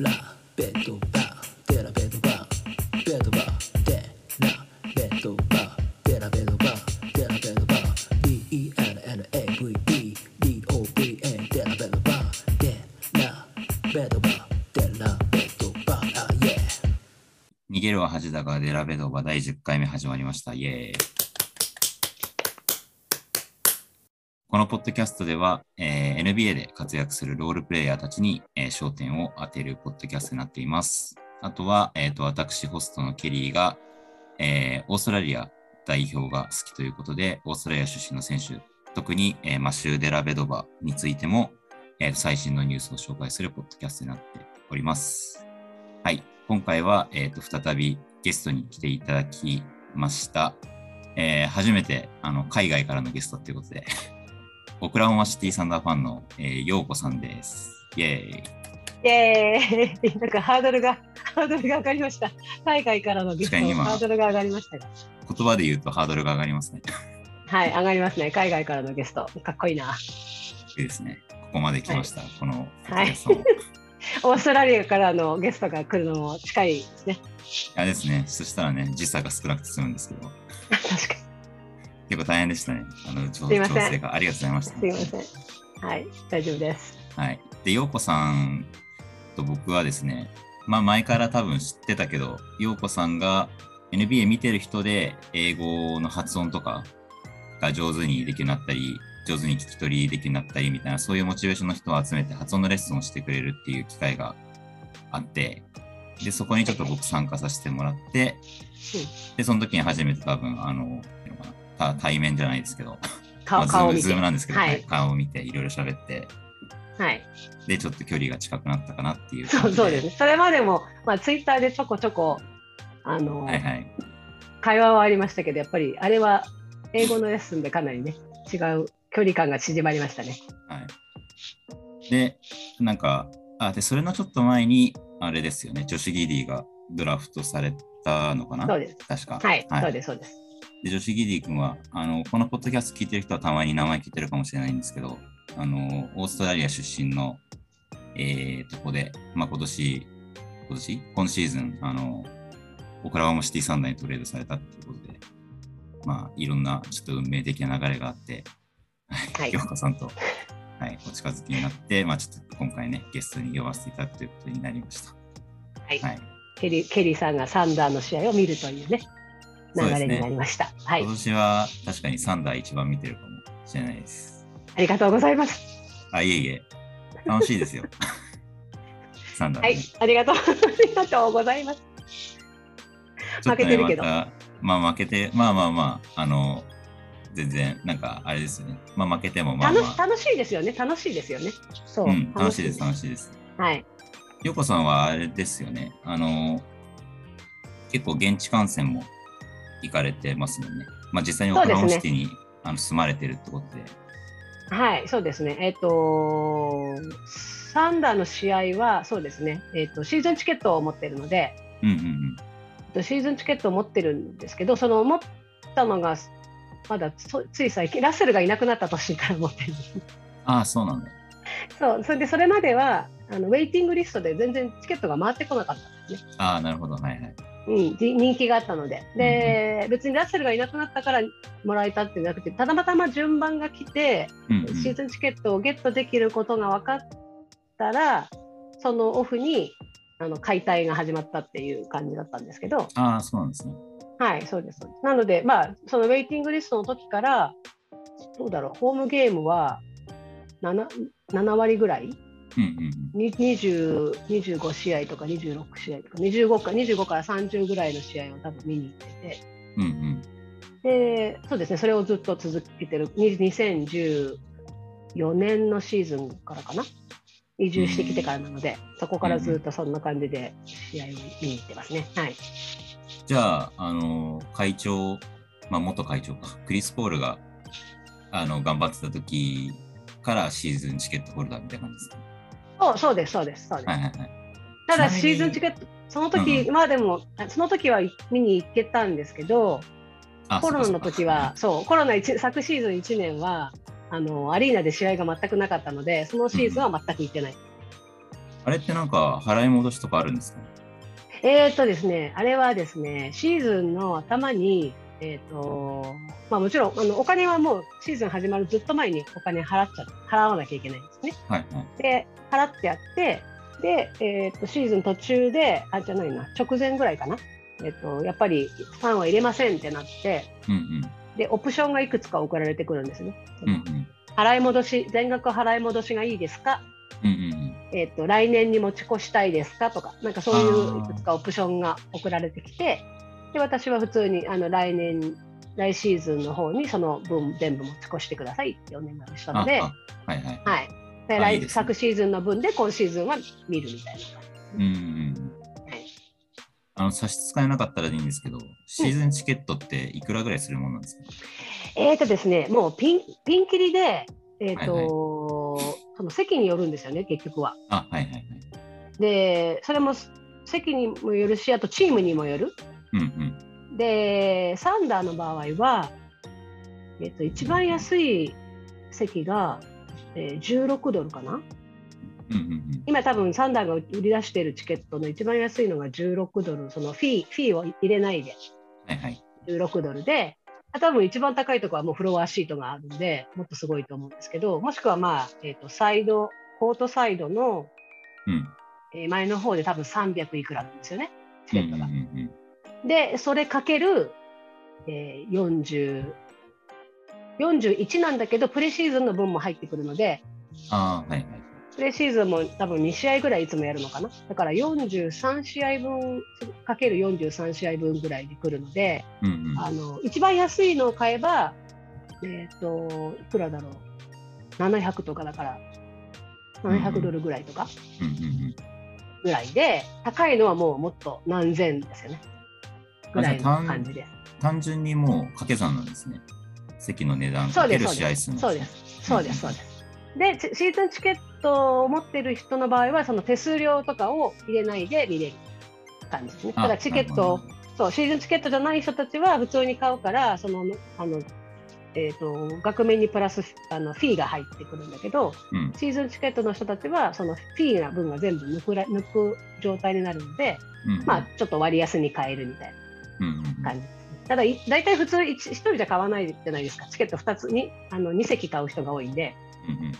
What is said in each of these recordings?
ラベッドバーデラベッドバーベッドバーデラベッドバーデラベッドバーデラベッドバー DELLAVE DOVA デラベッドバーデラベッドバーデラベッドバーあイエー逃げるは恥だがデラベドバ第10回目始まりました。イエーイ。このポッドキャストでは、えー NBA で活躍するロールプレイヤーたちに、えー焦点を当てるポッドキャストになっています。あとは、えーと私、ホストのケリーが、えーオーストラリア代表が好きということで、オーストラリア出身の選手、特に、えーマシュー・デラベドバについても、えー最新のニュースを紹介するポッドキャストになっております。はい。今回は、えーと再びゲストに来ていただきました。えー初めてあの海外からのゲストということで、オクラホマシティサンダーファンの、えー、ようこさんです。イェーイ。イエーイ なんかハードルが、ハードルが上がりました。海外からのゲストハードルが上がりましたが。言葉で言うとハードルが上がりますね。はい、上がりますね。海外からのゲスト。かっこいいな。いいですね。ここまで来ました。はいキャストも。オーストラリアからのゲストが来るのも近いですね。あれですね。そしたらね、時差が少なくて済むんですけど、確か結構大変でしたね。あの、調整がありがとうございました。に。すいません。はい、大丈夫です。はい。で、ようこさんと僕はですね、まあ前から多分知ってたけど、ようこさんが NBA 見てる人で英語の発音とかが上手にできるようになったり、上手に聞き取りできるようになったりみたいな、そういうモチベーションの人を集めて発音のレッスンをしてくれるっていう機会があって、で、そこにちょっと僕参加させてもらって、で、その時に初めて多分、あの、対面じゃないですけど、顔まあズ。ズームなんですけど、はいはい顔を見ていろいろ喋って、はい。で、ちょっと距離が近くなったかなっていうそうそうですね。それまでも、まあ、ツイッターでちょこちょこ、あの、はいはい。会話はありましたけど、やっぱりあれは英語のレッスンでかなりね、違う距離感が縮まりましたね。はい。で、なんか、あ、で、それのちょっと前に、あれですよね、女子ギディがドラフトされたのかな？そうです。確か。はい、そうです、そうです。で、女子ギディ君は、あの、このポッドキャスト聞いてる人はたまに名前聞いてるかもしれないんですけど、あの、オーストラリア出身の、えー、とこで、まあ、今年、今年？今シーズン、あの、オクラホマシティサンダーにトレードされたっていうことで、まあ、いろんなちょっと運命的な流れがあって、ははい。い、ようこさんと、はい、お近づきになって、まあ、ちょっと今回ね、ゲストに呼ばせていただくということになりました。はい。はい。ケリーケリーさんがサンダーの試合を見るというね、流れになりました。はい今、年は確かにサンダー一番見てるかもしれないです。ありがとうございます。あ、いえいえ、楽しいですよ。サンダーね、はい、ありがとう、ありがとうございます。ね負けてるけどまあ負けて、まあまあまあ、あの、全然、なんかあれですよね。まあ負けてもまあまあ、楽しいですよね、楽しいですよね。そう、うん、楽しいです、楽しいです。はい、ヨコさんはあれですよね。あの、結構現地観戦も行かれてますもんね。まあ実際にオクラホマシティに、あの住まれてるってことで。はい、そうですね。えっ、と、サンダーの試合は、そうですね、えっ、と、シーズンチケットを持ってるので、うんうんうん。えっとシーズンチケットを持ってるんですけど、その持ったのが、まだそつい最近、ラッセルがいなくなった年から持ってるんです。ああ、そうなんだ。そう、それでそれまではあのウェイティングリストで全然チケットが回ってこなかったんですね。ああ、なるほど。はいはい。うん、じ人気があったので。で、別にラッセルがいなくなったからもらえたってなくて、たまたま順番が来て、うんうんシーズンチケットをゲットできることが分かったら、そのオフにあの解体が始まったっていう感じだったんですけど、ああ、そうなんですね。はい、そうです。そうですなので、まあ、そのウェイティングリストの時から、どうだろう、ホームゲームは 7, 7割ぐらいうんうんうん。に20 25試合とか26試合とか25か25から30ぐらいの試合を多分見に行ってて。うんうん。でそうですねそれをずっと続けてる。に2014年のシーズンからかな。移住してきてからなので、そこからずっとそんな感じで試合を見に行ってますね。はい、じゃあ、あの、会長、まあ、元会長か、クリス・ポールが、あの、頑張ってた時からシーズンチケットホルダーみたいな感じですか？そうそうですそうですそうです、はいはいはい。ただシーズンチケットその時まあでも、その時は見に行けたんですけどあコロナの時はそうコロナ一昨シーズン1年はあのアリーナで試合が全くなかったのでそのシーズンは全く行ってない、ああれってなんか払い戻しとかあるんですか？えーっとですね、あれはですね、シーズンの頭に、えーっとまあ、もちろんあのお金はもうシーズン始まるずっと前にお金払っちゃ払わなきゃいけないんですね。はいはい。で、払ってやって、で、えーっとシーズン途中で、あ、じゃないな、直前ぐらいかな、えーっとやっぱりファンは入れませんってなって、うんうん。で、オプションがいくつか送られてくるんですね。うんうん。払い戻し、全額払い戻しがいいですか？うんうんえっと来年に持ち越したいですかとか、なんかそういういくつかオプションが送られてきて、で私は普通にあの来年、来シーズンの方にその分全部持ち越してくださいってお願いしたので、あはいはい。はいですね来昨シーズンの分で今シーズンは見るみたいな。うんあの差し支えなかったらでいいんですけど、シーズンチケットっていくらぐらいするものなんですか、えーとですね、もうピンピンキリで、えーとはいはいその席によるんですよね、結局は。あ、はいはいはい。で、それも席にもよるし、あとチームにもよる。うんうん。で、サンダーの場合は、えっと、一番安い席が、えー16ドルかな？うんうんうん。今多分サンダーが売り出しているチケットの一番安いのが16ドル、そのフィーフィーを入れないではいはい。16ドルで、あ多分一番高いところはもうフロアシートがあるんで、もっとすごいと思うんですけど、もしくはまあ、えっと、サイド、コートサイドの、うん。えー前の方で多分300いくらなんですよね、チケットが。うんうんうんで、それかける、えー、40、41なんだけど、プレシーズンの分も入ってくるので、ああ、はいはい。プレシーズンも多分2試合ぐらいいつもやるのかな。だから43試合分かける43試合分ぐらいでくるので、うんうん。あの一番安いのを買えば、えっ、と、いくらだろう。700とかだから、700ドルぐらいとかうんうんうん。ぐらいで、高いのはもうもっと何千ですよね。ぐらいの感じです。単純にもう掛け算なんですね。席の値段かける試合。数のそうです。そうです、そうです。で、チシーズンチケットを持ってる人の場合は、その手数料とかを入れないで見れる感じですね。だチケットそう、シーズンチケットじゃない人たちは普通に買うから、その、あの、えっ、と、額面にプラスあのフィーが入ってくるんだけど、うんシーズンチケットの人たちは、そのフィーな分が全部抜くら抜く状態になるので、うん。まあ、ちょっと割安に買えるみたいうんうんうんな感じですね。ただ、い大体普通1、一人じゃ買わないじゃないですか。チケット2つに、あの、2席買う人が多いんで、うんうん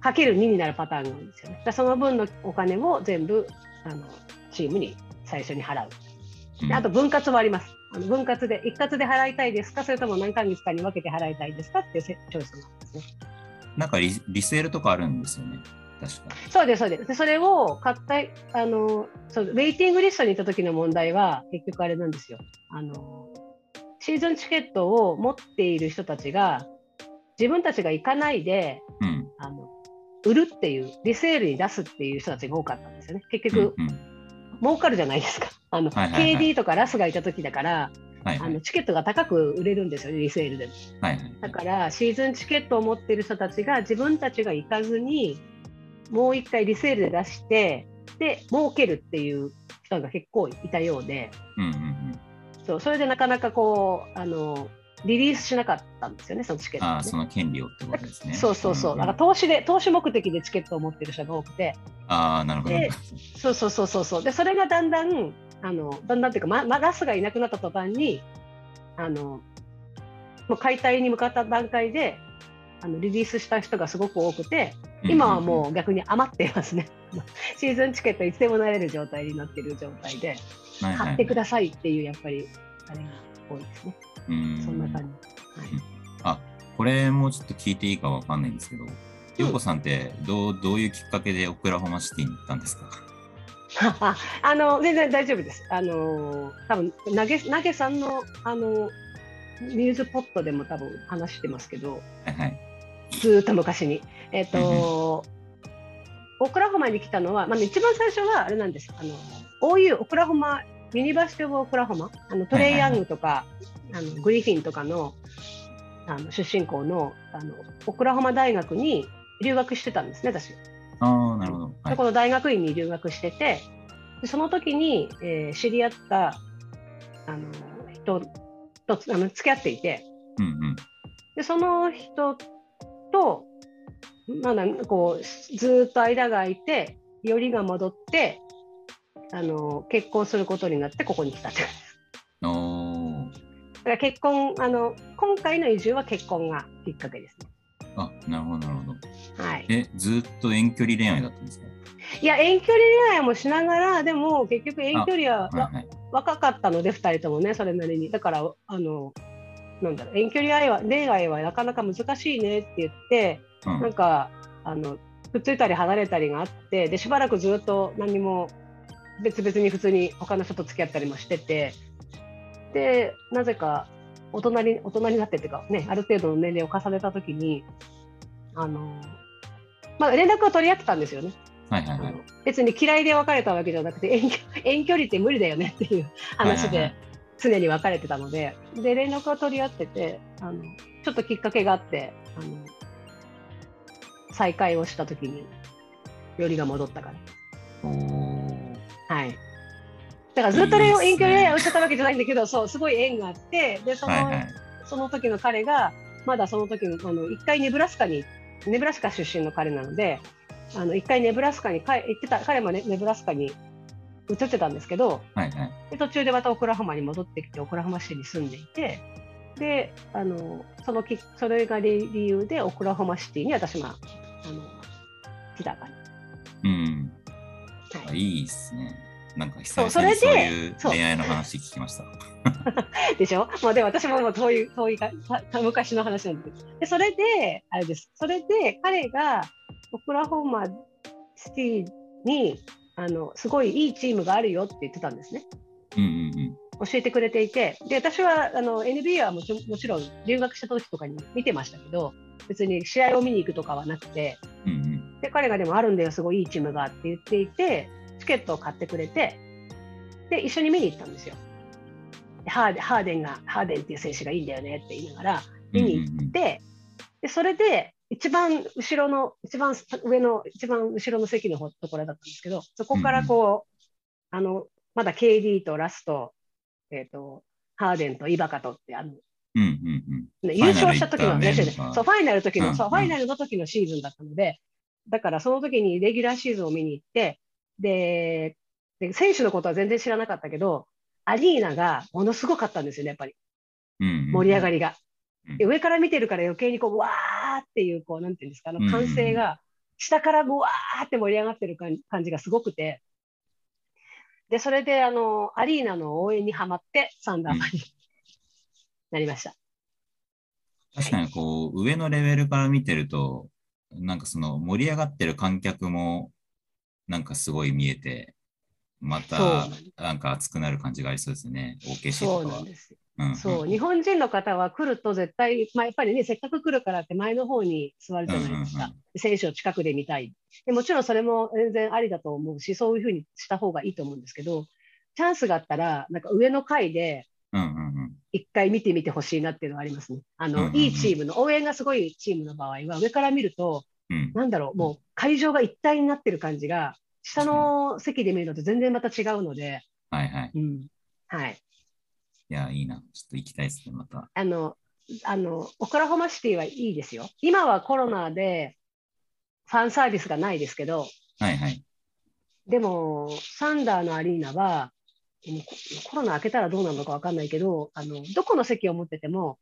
かける2になるパターンが多いんですよね。だその分のお金を全部、あの、チームに最初に払う。うんであと分割もあります。あの分割で、一括で払いたいですか？それとも何ヶ月かに分けて払いたいですか？っていうせチョイスなんですね。なんかリリセールとかあるんですよね。確か。そうです、そうです。でそれを買った、あの、そう、ウェイティングリストに行った時の問題は、結局あれなんですよ。あの、シーズンチケットを持っている人たちが、自分たちが行かないで、うん。あの、売るっていう、リセールに出すっていう人たちが多かったんですよね。結局、うんうん儲かるじゃないですか。あの、はいはいはい KD とかラスがいた時だから、はいはいあのチケットが高く売れるんですよね、リセールでも。はいはい。だから、シーズンチケットを持っている人たちが自分たちが行かずに、もう一回リセールで出して、で、儲けるっていう人が結構いたようで、うんうんうん。そうそれでなかなかこう、あの、リリースしなかったんですよね、そのチケットをね、ああ、その権利をってことですね。そうそうそう、んなんか投資で、投資目的でチケットを持ってる人が多くて、ああ、なるほど。でそうそうそうそうそう。で、それがだんだん、あの、だんだんっていうか、ま、まラスがいなくなった途端に、あの、もう解体に向かった段階で、あのリリースした人がすごく多くて、今はもう逆に余っていますね。シーズンチケットいつでもなれる状態になっている状態で、うん、はいはい買ってくださいっていう、やっぱり、あれが多いですね。うんそんな感じ。あ、これもちょっと聞いていいかわかんないんですけど、ようこさんってどうどういうきっかけでオクラホマシティに行ったんですか？あ あの全然大丈夫です。あの多分投げ投げさんのあのニュースポットでも多分話してますけど、はいはい。ずーっと昔に。えっ、と、オクラホマに来たのは、まあ、一番最初はあれなんです。あの OU オクラホマ University of Oklahoma あのトレイヤングとか、あのグリフィンとかのあの出身校のあのオクラホマ大学に留学してたんですね、私。ああ、なるほど。はいでこの大学院に留学してて、でその時に、えー知り合ったあの人とつあの付き合っていて、うんうん。でその人と、まあ、なんかこうずーっと間が空いて、よりが戻ってあの結婚することになってここに来たって感じだから結婚あの今回の移住は結婚がきっかけですね。あ、なるほど、なるほど。はい、え、ずっと遠距離恋愛だったんですか？いや遠距離恋愛もしながらでも結局遠距離ははいはい。若かったので2人ともねそれなりにだからあのなんだろう遠距離愛は恋愛はなかなか難しいねって言ってうんなんかあのくっついたり離れたりがあってでしばらくずっと何も別々に普通に他の人と付き合ったりもしててでなぜか大人に大人になってっていうかねある程度の年齢を重ねた時にあのまあ連絡は取り合ってたんですよね。はいはいはい。別に嫌いで別れたわけじゃなくて遠距 遠距離って無理だよねっていう話ではいはいはい常に別れてたのでで連絡を取り合っててあのちょっときっかけがあってあの再会をした時によりが戻ったからはい。だからずっと遠距離恋愛をしてたわけじゃないんだけどそうすごい縁があってでその,、はいはい。その時の彼がまだその時のあの一回ネブラスカにネブラスカ出身の彼なのであの一回ネブラスカに帰行ってた彼もねネブラスカに移ってたんですけどはいはい。で途中でまたオクラホマに戻ってきてオクラホマ市に住んでいてであのそのきそれが理理由でオクラホマシティに私があの来た感うん。はい、いいっすね。なんか久々にそういう恋愛の話聞きました。でしょ、まあ、でも私ももう遠い遠い昔の話なんですでそれであれですそれで彼がオクラホマシティにあのすごいいいチームがあるよって言ってたんですね。うんうん教えてくれていてで私はあの NBA はもちもちろん留学した時とかに見てましたけど別に試合を見に行くとかはなくてうん。うんうん。で彼がでもあるんだよすごいいいチームがって言っていてチケットを買ってくれてで一緒に見に行ったんですよ。でハーデハーデンがハーデンっていう選手がいいんだよねって言いながら見に行って、でそれで一番後ろの一番上の一番後ろの席の方ところだったんですけどそこからこう、あのまだ KD とラスト、えー、とハーデンとイバカとってあのうんうんうん。ね優勝した時のねファイナルの時の、うんそうファイナルの時のシーズンだったので、だからその時にレギュラーシーズンを見に行って、で、で選手のことは全然知らなかったけど、アリーナがものすごかったんですよね、やっぱりうんうん。盛り上がりが。うんで上から見てるから余計にこう、わーっていう、こう、なんていうんですか、あの歓声が、下からうわーって盛り上がってる感感じがすごくて、で、それで、あの、アリーナの応援にはまって、サンダーマンになりました。確かにこう、上のレベルから見てると、なんかその盛り上がってる観客も、なんかすごい見えて、またなんか熱くなる感じがありそうですね。OKC そうとかは。なんです。うんそう、ん日本人の方は来ると絶対、まあ、やっぱりね、せっかく来るからって前の方に座るじゃないですか。うんうん選手を近くで見たいで。もちろんそれも全然ありだと思うし、そういうふうにした方がいいと思うんですけど、チャンスがあったら、なんか上の階で。一回見てみてほしいなっていうのはありますね。あの、うんうんうんいいチームの、応援がすごいチームの場合は、上から見ると、うんなんだろう、もう会場が一体になってる感じが、下の席で見るのと全然また違うので、はいはい。うん。はい。いや、いいな。ちょっと行きたいですね、また。あの、あの、オクラホマシティはいいですよ。今はコロナでファンサービスがないですけど、はいはい。でも、サンダーのアリーナは、ココロナ明けたらどうなるのかわかんないけど、あの、どこの席を持ってても、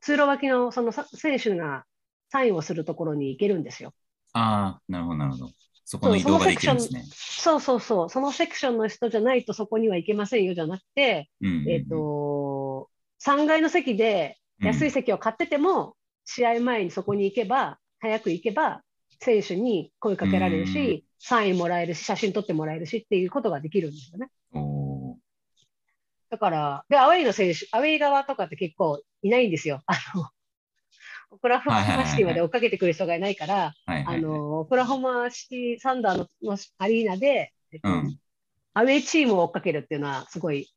通路脇のそのさ選手がサインをするところに行けるんですよ。ああ、なるほど、なるほど。そこの移動ができるんですね。そうそうそう、そのセクションの人じゃないとそこには行けませんよじゃなくて、うんうんうんえっ、と、3階の席で安い席を買ってても、試合前にそこに行けば、早く行けば、選手に声かけられるし、サインもらえるし、写真撮ってもらえるしっていうことができるんですよね。だから、で、アウェイの選手、アウェイ側とかって結構いないんですよ。あの、オクラホマシティまで追っかけてくる人がいないから。あの、オクラホマシティサンダーののアリーナで、えっとうんアウェイチームを追っかけるっていうのは、すごい、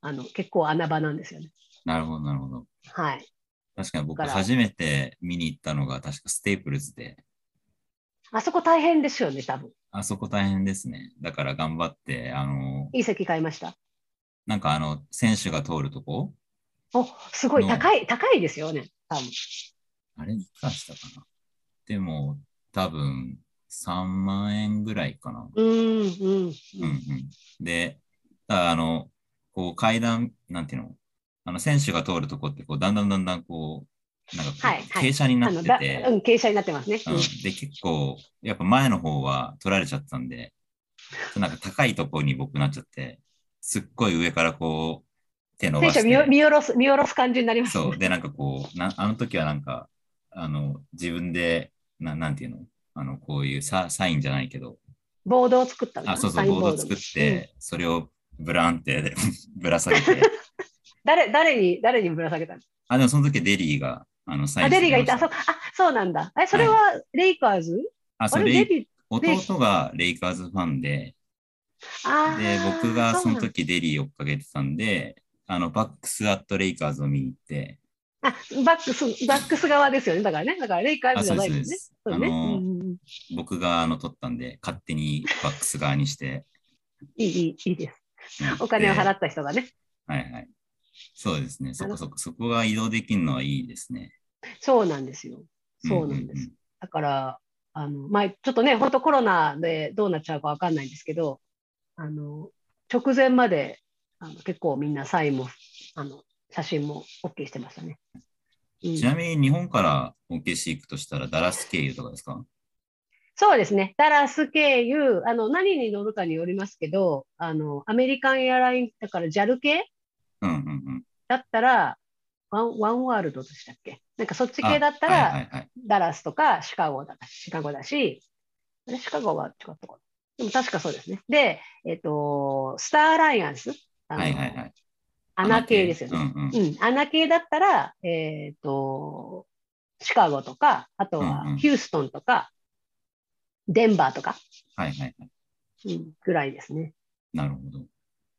あの、結構穴場なんですよね。なるほど、なるほど。はい。確かに僕初めて見に行ったのが確かステープルズで、あそこ大変ですよね、多分。あそこ大変ですね。だから頑張って、あの、いい席買いました？なんかあの、選手が通るとこ？お、すごいの高い、高いですよね、あれいくらしたかな？でも、多分、3万円ぐらいかな。うんうんうん。うんうん、で、あの、こう階段、なんていうの、あの選手が通るとこってこうだんだんだんだんこう、なんか傾斜になってて、うん、傾斜になってますね。うん、で、結構、やっぱ前の方は取られちゃったんで、なんか高いところに僕なっちゃって、すっごい上からこう、手伸ばし選手を見よて、見下ろす見下ろす感じになりますね。そう、で、なんかこう、なあの時はなんか、あの、自分で、ななんていうの？あの、こういうササインじゃないけど、ボードを作ったあ、そうそう、ボード。作って、それをブランって ぶら下げて、う ん誰誰に誰にぶら下げたの？あ、でもその時デリーが、あの、サイあンデリーがいた。あ、そそうあそうなんだ。え、それはレイカーズ、あ、あそれ、弟がレイカーズファンで、で、僕がその時デリー追っかけてたんで、あの、 Bucks at Lakers を見に行って、あバックス、バックス側ですよね。だからね。だからレイカーズじゃないですね。あそうね。あのーうんうんうん僕があの撮ったんで、勝手にバックス側にして、いい、いい、いいです。うんお金を払でった人がね。はいはい。そうですね。そこそこ、そこが移動できるのはいいですね。そうなんですよ。そうなんです。んんだから、あの、まあ、ちょっとね、本当コロナでどうなっちゃうかわかんないんですけど、あの、直前まで、あの結構みんなサインも、あの、写真も OK してましたね。うんちなみに日本から OKC 行くとしたらダラス経由とかですか？そうですね。ダラス経由、あの、何に乗るかによりますけど、あの、アメリカンエアライン、だから JAL 系？うんうんうん。だったら、ワン、ワンワールドでしたっけ？なんかそっち系だったら、あはいはいはい。ダラスとかシカゴだシカゴだし、あれシカゴは違ったかな？でも確かそうですね。で、えっ、と、スターアライアンス、はいはいはい。アナ系ですよね。うんうん。うん、アナ系だったら、えっ、と、シカゴとか、あとはうんうんヒューストンとか、デンバーとか、はいはいはい。うん、ぐらいですね。なるほど。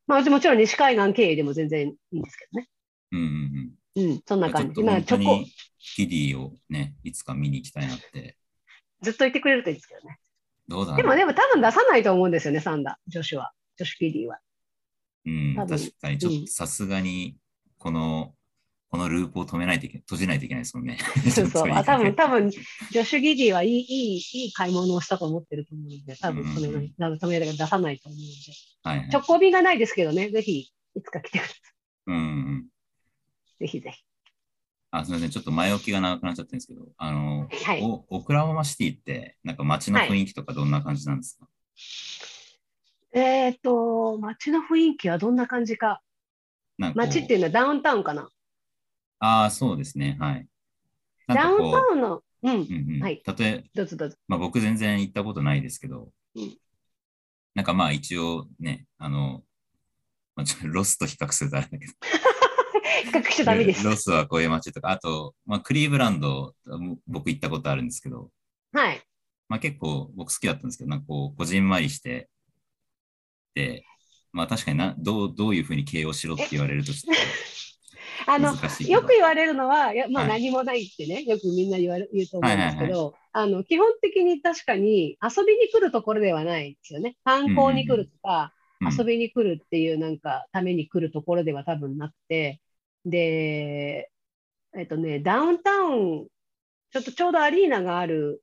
まあ、もちろん西海岸経由でも全然いいんですけどね。うんうんうん。うん、そんな感じ。ちょっとまあ、本当チョコに、キディをね、いつか見に行きたいなって。ずっと言ってくれるといいですけどね。どうだでも、でも多分出さないと思うんですよね、サンダ、女子は。女子キディは。うん、確かにちょっうんとさすがに、この、このループを止めないといけない、閉じないといけないですもんね。そうそう。あ多分、多分。分、女子ギディはいい、いい、いい買い物をしたと思ってると思うので、多分止めない、止めない出さないと思うので。はいはい。直行便がないですけどね、ぜひ、いつか来てください。うんうん。ぜひぜひ。あ、すみません。ちょっと前置きが長くなっちゃってるんですけど、あの、はい。おオクラホマシティって、なんか街の雰囲気とかどんな感じなんですか、えっ、と、街の雰囲気はどんな感じか。なんかこう街っていうのはダウンタウンかな。ああ、そうですね。はい。なんかこうダウンタウンの、うん、うんうん、はい例えどうぞどうぞ。まあ、僕全然行ったことないですけど、うんなんかまあ一応ね、あの、まあ、ちょロスと比較するとあれだけど、比較しちゃダメです。ロスはこういう街とか、あと、まあ、クリーブランド、も僕行ったことあるんですけど、はい。まあ、結構僕好きだったんですけど、なんかこう、こじんまりして、で、まあ確かになどうどういうふうに形容しろって言われるとちょっあの、と難しいけど。よく言われるのは、まあはい何もないってね、よくみんな言われ言うと思うんですけはいど、あの基本的に確かに遊びに来るところではないですよね。観光に来るとか、うん遊びに来るっていうなんかために来るところでは多分なくて、で、えっとね、ダウンタウン、ちょっとちょうどアリーナがある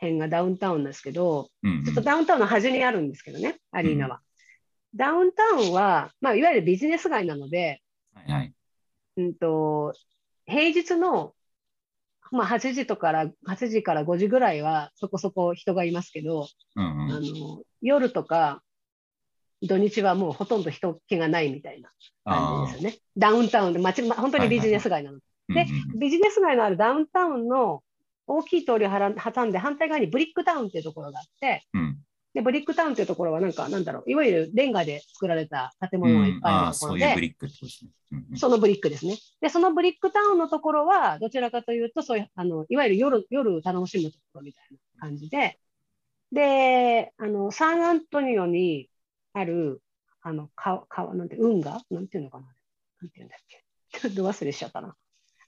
辺がダウンタウンなんですけど、うんうんちょっとダウンタウンの端にあるんですけどね、アリーナは。ダウンタウンは、まあ、いわゆるビジネス街なので、はいはい。うんと、平日の、まあ、8時とから、8時から5時ぐらいはそこそこ人がいますけど、うんあうん。の、夜とか、土日はもうほとんど人気がないみたいな感じですよね。ダウンタウンで街、ま本当にビジネス街なの。でうんうんうんビジネス街のあるダウンタウンの大きい通りを挟んで反対側にブリックタウンっていうところがあって、うんで、ブリックタウンっていうところはなんか、なんだろう、いわゆるレンガで作られた建物がいっぱいあるところで、そういうブリックってことですね。うんうんそのブリックですね。で、そのブリックタウンのところは、どちらかというと、そういう、あの、いわゆる夜、夜楽しむところみたいな感じで、で、あの、サンアントニオにある、あの、川、川、なんて、運河？なんていうのかな？なんていうんだっけ？ちょっと忘れしちゃったな。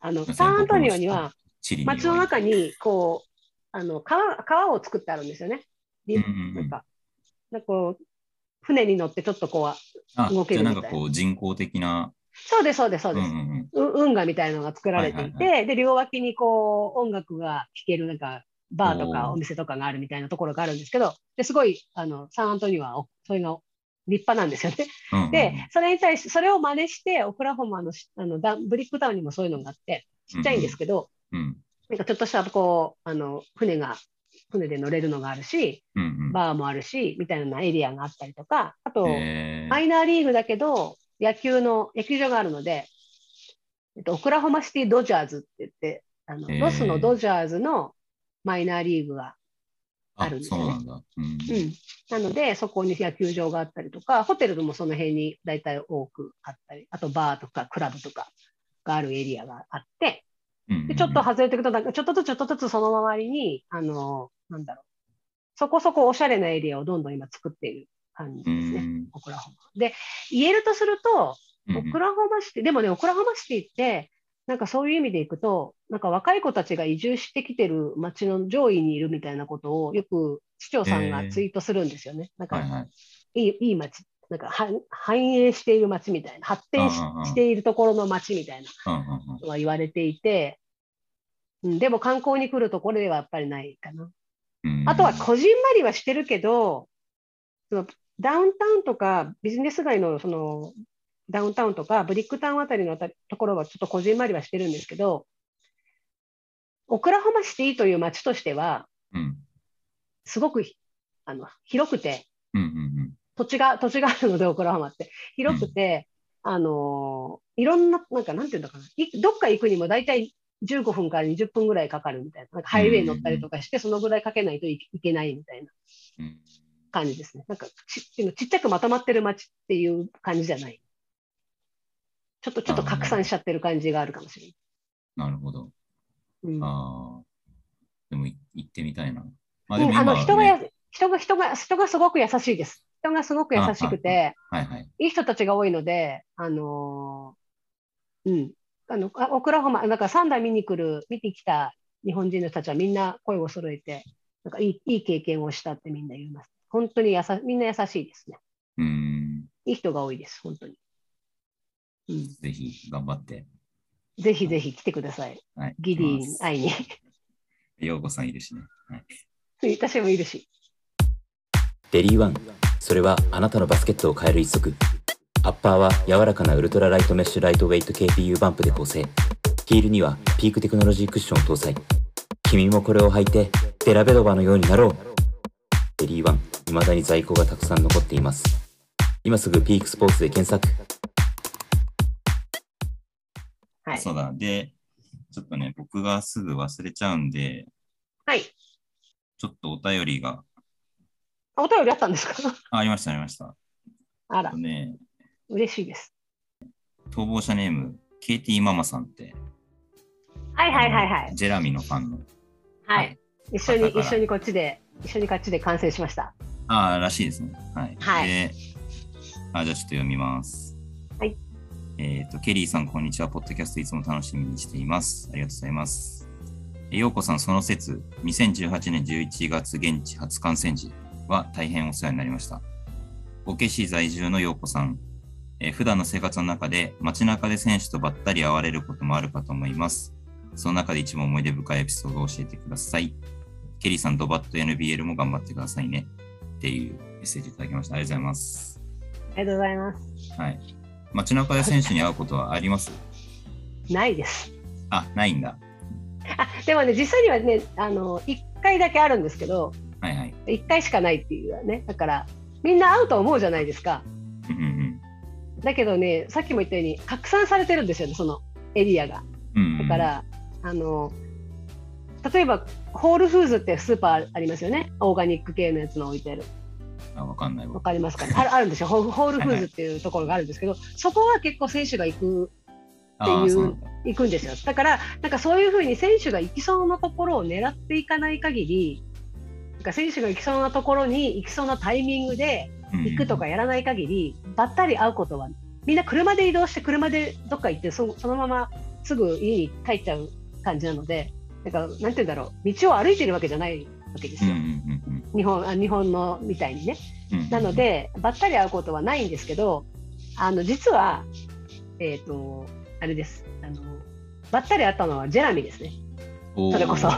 あの、サンアントニオには、街の中に、こう、あの、川、川を作ってあるんですよね。うんうんうんなんか、なんかこう、船に乗ってちょっとこう、あ動けるみたいなあなんかこう人工的な。そうです、そうです、そうです。うんうんうんう運河みたいなのが作られていて、で、両脇にこう、音楽が聴ける、なんか、バーとかお店とかがあるみたいなところがあるんですけど、ですごいあのサンアントニオはおそれが立派なんですよね。うんうんで、それに対して、それを真似して、オクラホマのしあのブリックタウンにもそういうのがあって、ちっちゃいんですけど、うんなんかちょっとしたこうあの船が、船で乗れるのがあるし、うんうん。バーもあるし、みたいなエリアがあったりとか、あと、えー。マイナーリーグだけど、野球の、野球場があるので、えっと、オクラホマシティ・ドジャーズって言って、あのロスのドジャーズのマイナーリーグがあるんですよね。そうなんだ。うんうん、なので、そこに野球場があったりとか、ホテルもその辺に大体多くあったり、あとバーとかクラブとかがあるエリアがあって、でちょっと外れていくと、なんかちょっとずつちょっとずつその周りに、あの、なんだろう、そこそこおしゃれなエリアをどんどん今作っている感じうですね、んオクラホマ。で、言えるとすると、うんオクラホマシティ、でもね、オクラホマシティって、なんかそういう意味でいくと、なんか若い子たちが移住してきてる街の上位にいるみたいなことをよく市長さんがツイートするんですよね。なんかはいはい。いいいい街、なんかは繁栄している街みたいな、発展しているところの街みたいなのは言われていて、うん、でも観光に来るところではやっぱりないかな。うんあとはこじんまりはしてるけど、そのダウンタウンとかビジネス街のそのダウンタウンとかブリックタウンあたりのところはちょっとこじんまりはしてるんですけど、オクラホマシティという街としては、うんすごくひあの広くて、土地が、土地があるので、オクラホマって。広くて、あのーいろんな、なんか、なんていうんだかな。いどっか行くにも大体15分から20分ぐらいかかるみたいな。なんかハイウェイ乗ったりとかして、そのぐらいかけないといいけないみたいな感じですね。なんかち、ちっちゃくまとまってる街っていう感じじゃない。ちょっと、ちょっと拡散しちゃってる感じがあるかもしれなるほど。ない。うんああ。でもい行ってみたいな。まあの人がや、人が、人が、人がすごく優しいです。人がすごく優しくて、はいはい。いい人たちが多いので、あのーうん、あの、あオクラホマ、だから3代見に来る、見てきた日本人の人たちはみんな声を揃えて、なんかいいいい経験をしたってみんな言います。本当にやさみんな優しいですね。うん。いい人が多いです、本当に。うん、ぜひ頑張って。ぜひぜひ来てください。はい。ギディに会いに。ようこさんいるしね。はい。私もいるし。デリーワンそれはあなたのバスケットを変える一足アッパーは柔らかなウルトラライトメッシュライトウェイト KPU バンプで構成ヒールにはピークテクノロジークッションを搭載君もこれを履いてデラベドバのようになろうデリーワン未だに在庫がたくさん残っています今すぐピークスポーツで検索はい。そうだ。で、ちょっとね、僕がすぐ忘れちゃうんで、はい。ちょっとお便りが、あお便りあったんですか？あありました、ありました。あらね、嬉しいです。逃亡者ネーム、KT ママさんって、はいはいはいはい。ジェラミのファンの、はい。一緒に、一緒にこっちで、一緒にこっちで完成しました。ああ、らしいですね。はい。はいで、あじゃあちょっと読みます。はい。えっ、と、ケリーさん、こんにちは。ポッドキャストいつも楽しみにしています。ありがとうございます。えようこさん、その説、2018年11月現地初観戦時は大変お世話になりました。オケ市在住のようこさん、えー普段の生活の中で街中で選手とばったり会われることもあるかと思います。その中で一番思い出深いエピソードを教えてください。ケリーさん、ドバット NBL も頑張ってくださいね。っていうメッセージいただきました。ありがとうございます。ありがとうございます。はい。街中で選手に会うことはあります？ないです。あ、ないんだ。あでもね、実際にはね、あの1回だけあるんですけど、はいはい。1回しかないっていうね、だから、みんな会うと思うじゃないですか。うんうんだけどね、さっきも言ったように、拡散されてるんですよね、そのエリアが。だか、ら、あの例えば、ホールフーズってスーパーありますよね、オーガニック系のやつの置いてある。あ、わかんないわわ。かりますかねあるあるんですよホール、フーズっていうところがあるんですけど、そこは結構選手が行くっていう。行くんですよ。だから、なんかそういうふうに選手が行きそうなところを狙っていかない限り、なんか選手が行きそうなところに行きそうなタイミングで行くとかやらない限り、ばったり会うことは、みんな車で移動して、車でどっか行ってそ、そのまますぐ家に帰っちゃう感じなので、なんか、なんて言うんだろう、道を歩いてるわけじゃないわけですよ。うん日本あ日本のみたいにね。なので、ばったり会うことはないんですけど、あの実は、えっ、と、あれですあの、ばったり会ったのはジェラミですね、それこそ。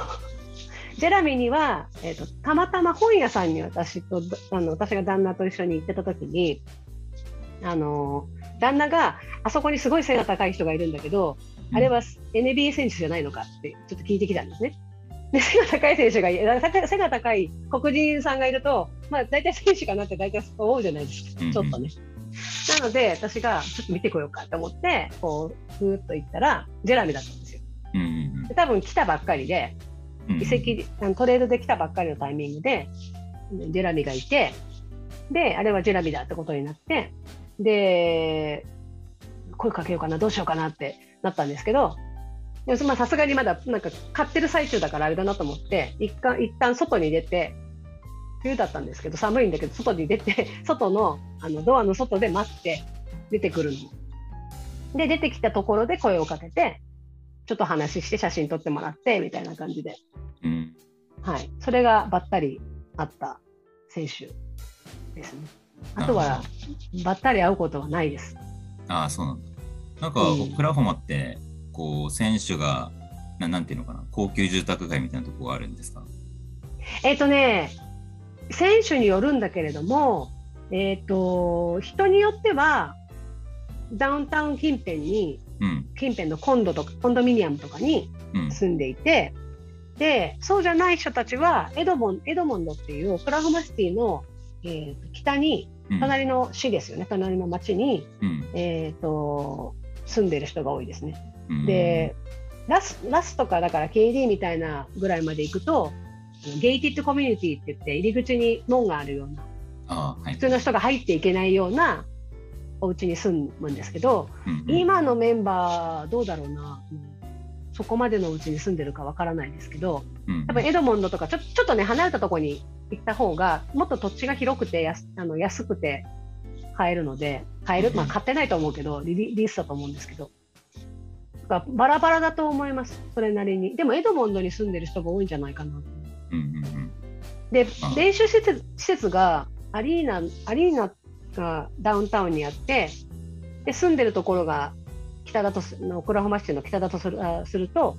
ジェラミには、えーと、たまたま本屋さんに私とあの私が旦那と一緒に行ってた時にあの旦那があそこにすごい背が高い人がいるんだけど、うん、あれは NBA 選手じゃないのかってちょっと聞いてきたんですね。で背が高い選手が背が高い黒人さんがいると、まあ、大体選手かなって大体思うじゃないですか、ちょっとね。なので私がちょっと見てこようかと思ってこうふーっと行ったらジェラミだったんですよ。で多分来たばっかりで移籍トレードで来たばっかりのタイミングでジェラミがいてであれはジェラミだってことになってで声かけようかなどうしようかなってなったんですけどさすがにまだなんか買ってる最中だからあれだなと思って一旦一旦外に出て冬だったんですけど寒いんだけど外に出て 外のあのドアの外で待って出てくるの。で出てきたところで声をかけてちょっと話して写真撮ってもらってみたいな感じで、うん、はい、それがばったりあった選手ですね。あとはばったり会うことはないです。ああそうなんだ。なんか、オクラホマってこう選手がななんていうのかな高級住宅街みたいなところがあるんですか？えっ、ー、とね選手によるんだけれども、えっ、ー、と、人によっては、ダウンタウン近辺に、うん、近辺のコンドとか、コンドミニアムとかに住んでいて、うん、で、そうじゃない人たちは、エドモン、エドモンドっていうオクラホマシティの、えー、北に、隣の市ですよね、うん、隣の町に、えっ、と、住んでる人が多いですね。で、ラスラスとかだから KD みたいなぐらいまで行くとゲイティッドコミュニティって言って入り口に門があるような普通の人が入っていけないようなお家に住むんですけど、うんうん、今のメンバーどうだろうな、うん、そこまでのうちに住んでるかわからないですけど、うん、多分エドモンドとかちょちょっとね離れたところに行った方がもっと土地が広くてやあの安くて買えるので買える、まあ、買ってないと思うけどリリースだと思うんですけど。バラバラだと思いますそれなりに。でもエドモンドに住んでる人が多いんじゃないかなと。で練習施設施設がアリーナアリーナがダウンタウンにあってで住んでるところが北だとオクラホマ州の北だとするあすると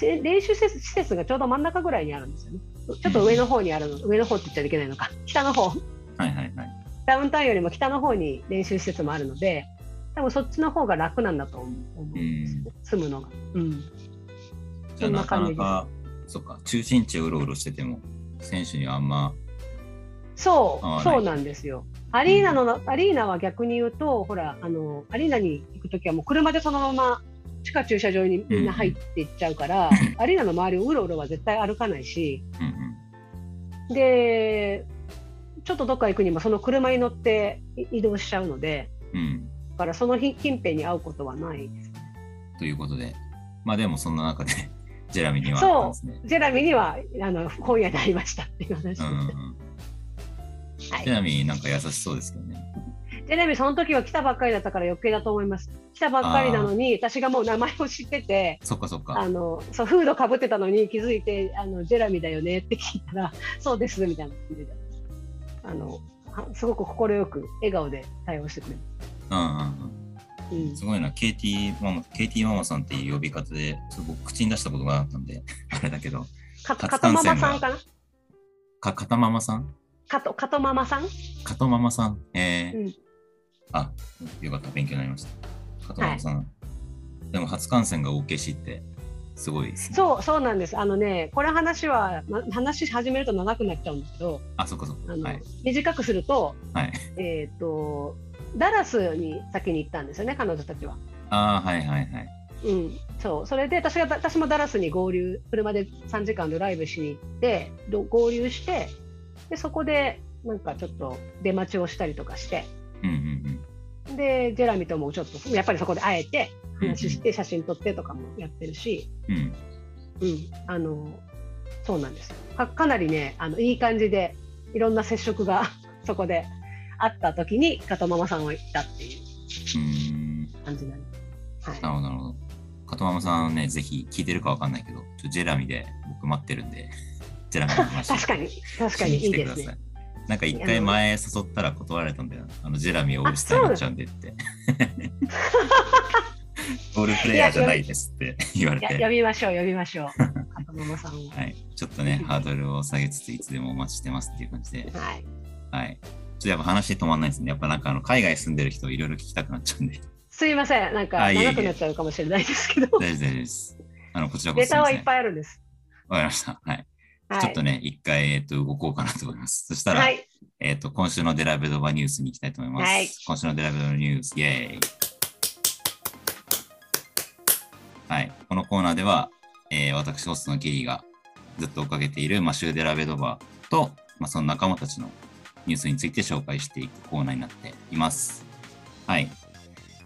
練習施設がちょうど真ん中ぐらいにあるんですよね。ちょっと上の方にあるの、上の方って言っちゃいけないのか、北の方。はいはいはい。ダウンタウンよりも北の方に練習施設もあるので、多分そっちの方が楽なんだと思うんです、ね、住むのが。うん。じゃあなかなかそっか、中心地をうろうろしてても、選手にはあんま。そう、そうなんですよ。アリーナの、うん、アリーナは逆に言うと、ほら、あの、アリーナに行くときはもう車でそのまま地下駐車場にみんな入っていっちゃうから、うん、アリーナの周りをうろうろは絶対歩かないし、うん、で、ちょっとどっか行くにもその車に乗って移動しちゃうので、うん、だからその近辺に会うことはないです。ということで、まあでもそんな中で ジェラミには、そう、ジェラミにはあの本屋でありましたっていう話で。す、うんうんはい、ジェラミなんか優しそうですけどね。ジェラミその時は来たばっかりだったから余計だと思います。来たばっかりなのに私がもう名前を知ってて、そっかそっか。あのそうフードかぶってたのに気づいてあのジェラミだよねって聞いたら そうですみたいな感じで、あのすごく快く笑顔で対応してくれます。うんうんうん。すごいな、KT ママ、KT ママさんっていう呼び方で、すごく口に出したことがあったんで、あれだけど。かかとママさんかな？か、かたママさん？かと、かとママさん？かとママさん。えー、うん、あ、よかった、勉強になりました。かとママさん。はい、でも初観戦が OKC って、すごいです、ね、そう、そうなんです。あのね、これ話は、話し始めると長くなっちゃうんだけど、あ、そっかそっか。はい、短くすると、はい、えっ、ー、と、ダラスに先に行ったんですよね、彼女たちは。ああ、はいはいはい。うん、そうそれで私が私もダラスに合流車で3時間ドライブしに行って合流してでそこでなんかちょっと出待ちをしたりとかして、うんうんうん、でジェラミともちょっとやっぱりそこで会えて話して写真撮ってとかもやってるし、うん、うん、あのそうなんです。かかなりねあのいい感じでいろんな接触が そこで会った時に加藤ママさんは行ったっていう。感じなんで。す。はい、なるほど、なるほど。加藤ママさんね、ぜひ聞いてるかわかんないけど、ちょジェラミで僕待ってるんで、ジェラミの話確かに、確かにいいですね。なんか一回前誘ったら断られたんだよ。あのジェラミオールスターになっちゃうんでって。オ ールプレイヤーじゃないですって言われて。呼びましょう、呼びましょう。はい。ちょっとね、ハードルを下げつつ、いつでもお待ちしてますっていう感じで、はい。はい。ちょっとやっぱ話止まんないですね。やっぱなんかあの海外住んでる人いろいろ聞きたくなっちゃうんで。すいません。なんか長くなっちゃうかもしれないですけど、大丈夫です大丈夫です。あの、こちらこそネ。タはいっぱいあるんです。わかりました。はい。はい、ちょっとね、一回、えっと、動こうかなと思います。そしたら、はい。えっと、今週のデラベドバニュースに行きたいと思います。はい今週のデラベドバニュース、イェーイ。はい。このコーナーでは、えー私、ホストのケリーがずっと追っかけているマシュー・デラベドバと、まあ、その仲間たちのニュースについて紹介していくコーナーになっています。はい。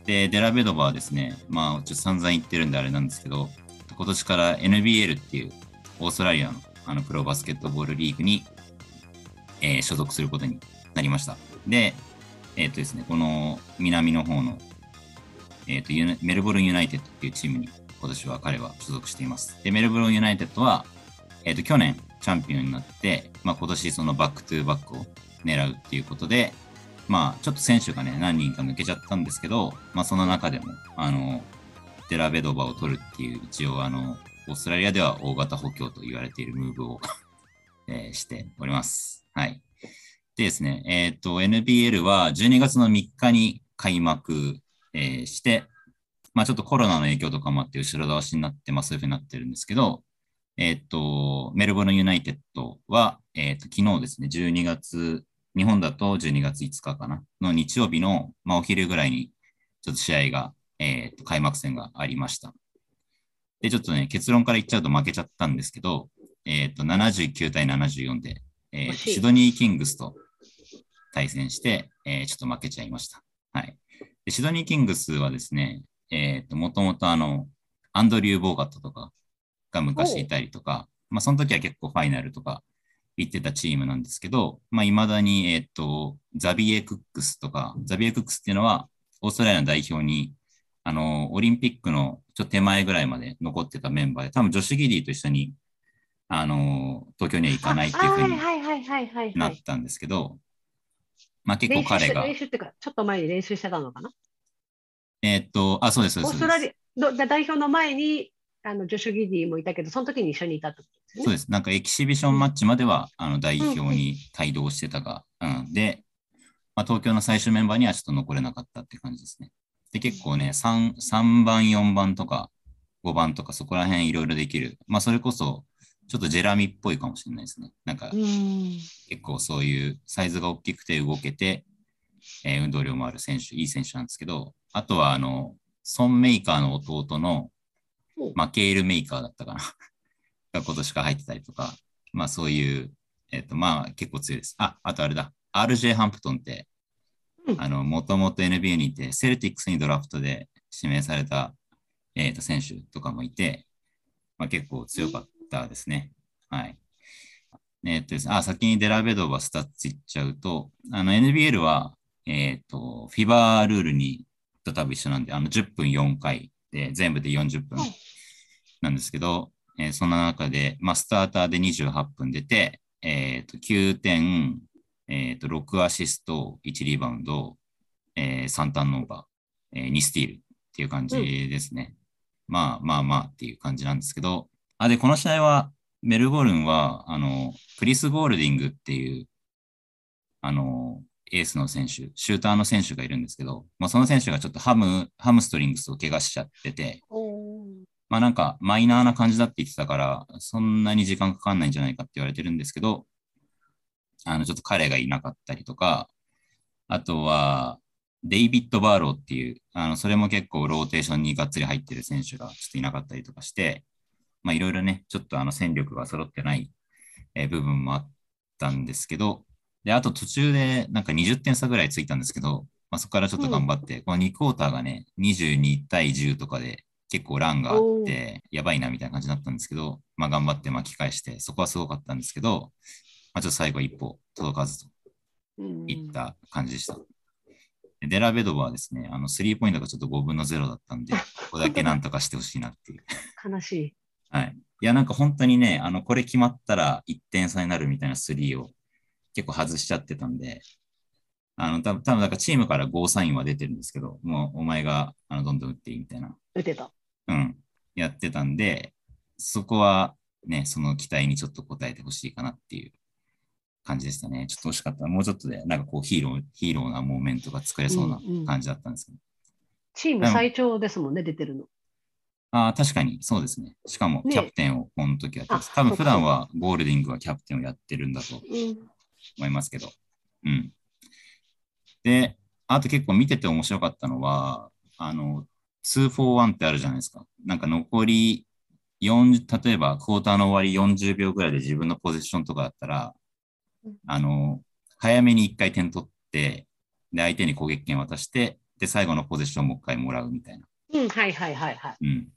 で、デラベドバはですね、まあ、ちょっと散々言ってるんであれなんですけど、今年から NBL っていうオーストラリアのあのプロバスケットボールリーグに、えー所属することになりました。で、えっ、とですね、この南の方の、えーとメルボルンユナイテッドっていうチームに今年は彼は所属しています。で、メルボルンユナイテッドは、えっ、と、去年チャンピオンになって、まあ、今年その back to back を狙うっていうことで、まあ、ちょっと選手がね、何人か抜けちゃったんですけど、まあ、その中でも、あの、デラベドバを取るっていう、一応、あの、オーストラリアでは大型補強と言われているムーブを、えーしております。はい。でですね、えっ、と、NBL は12月の3日に開幕、えーして、まあちょっとコロナの影響とかもあって後ろ倒しになって、まあそういうふうになってるんですけど、えっ、と、メルボルンユナイテッドは、えっ、と、昨日ですね、12月、日本だと12月5日かな、の日曜日の、まあお昼ぐらいに、ちょっと試合が、えっ、と、開幕戦がありました。で、ちょっとね、結論から言っちゃうと負けちゃったんですけど、えっ、と、79対74で、えーシドニー・キングスと対戦して、えーちょっと負けちゃいました。はい。でシドニー・キングスはですね、えっ、と、もともとあの、アンドリュー・ボーガットとかが昔いたりとか、まあ、その時は結構ファイナルとか行ってたチームなんですけど、まあ、未だに、えっ、と、ザビエ・クックスとか、ザビエ・クックスっていうのは、オーストラリアの代表に、あの、オリンピックのちょっと手前ぐらいまで残ってたメンバーで、多分ジョシュ・ギディと一緒に、あの、東京には行かないっていうふうに。ないったんですけど、まあ結構彼が、練習っていうか、ちょっと前に練習してたのかな？えーっと、あ、そうです、そうです。オーストラリそうアど代表の前にあのジョシュ・ギディもいたけど、その時に一緒にいたとですよね。です。なんかエキシビションマッチまでは、あの代表に帯同してたが、うん、で、まあ、東京の最終メンバーにはちょっと残れなかったって感じですね。で、結構ね、3, 3番、4番とか5番とかそこら辺いろいろできる。まあ、それこそ、ちょっとジェラミっぽいかもしれないですね。なんかう、ん。結構そういうサイズが大きくて動けて、えー運動量もある選手、いい選手なんですけど、あとはあの、ソン・メイカーの弟のうんマケール・メイカーだったかな が今年から入ってたりとか、まあそういう、えっ、とまあ結構強いです。あ、あとあれだ、RJ ハンプトンって、うんあの、もともと NBA にいて、セルティックスにドラフトで指名された、えーと選手とかもいて、まあ結構強かったですね。はい。えっとですね、あ、先にデラベドバスタッツいっちゃうと、あの NBL は、えっ、と、フィバールールにと多分一緒なんで、あの10分4回で全部で40分うんなんですけど、えーその中で、まあ、スターターで28分出て、えっ、と、9点、えっ、と、6アシスト、1リバウンド、えー3ターンオーバー、えー2スティールっていう感じですね。まあまあまあっていう感じなんですけど、あ、で、この試合は、メルボルンは、あの、クリス・ゴールディングっていう、あの、エースの選手、シューターの選手がいるんですけど、まあ、その選手がちょっとハム、ハムストリングスを怪我しちゃってて、まあなんかマイナーな感じだって言ってたから、そんなに時間かかんないんじゃないかって言われてるんですけど、あの、ちょっと彼がいなかったりとか、あとは、デイビッド・バーローっていう、あの、それも結構ローテーションにがっつり入ってる選手がちょっといなかったりとかして、まあいろいろね、ちょっとあの戦力が揃ってない、えー部分もあったんですけど、で、あと途中でなんか20点差ぐらいついたんですけど、まあそこからちょっと頑張って、この2クォーターがね、22対10とかで結構ランがあって、やばいなみたいな感じだったんですけど、まあ頑張って巻き返して、そこはすごかったんですけど、まあちょっと最後一歩届かずとうんいった感じでした。でデラベドバはですね、あの、スリーポイントがちょっと5分の0だったんで、ここだけなんとかしてほしいなっていう。悲しい。はい。いや、なんか本当にね、あの、これ決まったら1点差になるみたいなスリーを結構外しちゃってたんで、あの、多分多分なんかチームからゴーサインは出てるんですけど、もうお前があのどんどん打っていいみたいな、打てた。うん、やってたんで、そこはね、その期待にちょっと応えてほしいかなっていう感じでしたね。ちょっと惜しかった。もうちょっとで、なんかこうヒーロー、ヒーローなモーメントが作れそうなうんうん感じだったんですけど。チーム最長ですもんね、出てるの。ああ、確かにそうですね。しかもねキャプテンをこの時やってます。あ多分普段はゴールディングはキャプテンをやってるんだとうん。思いますけど。うん。で、あと結構見てて面白かったのは、あの、2-4-1ってあるじゃないですか。なんか残り4、例えばクォーターの終わり40秒ぐらいで自分のポジションとかだったらうん、あの、早めに1回点取って、で、相手に攻撃権渡して、で、最後のポジションもう一回もらうみたいな。うん、はいはいはいはい。うん。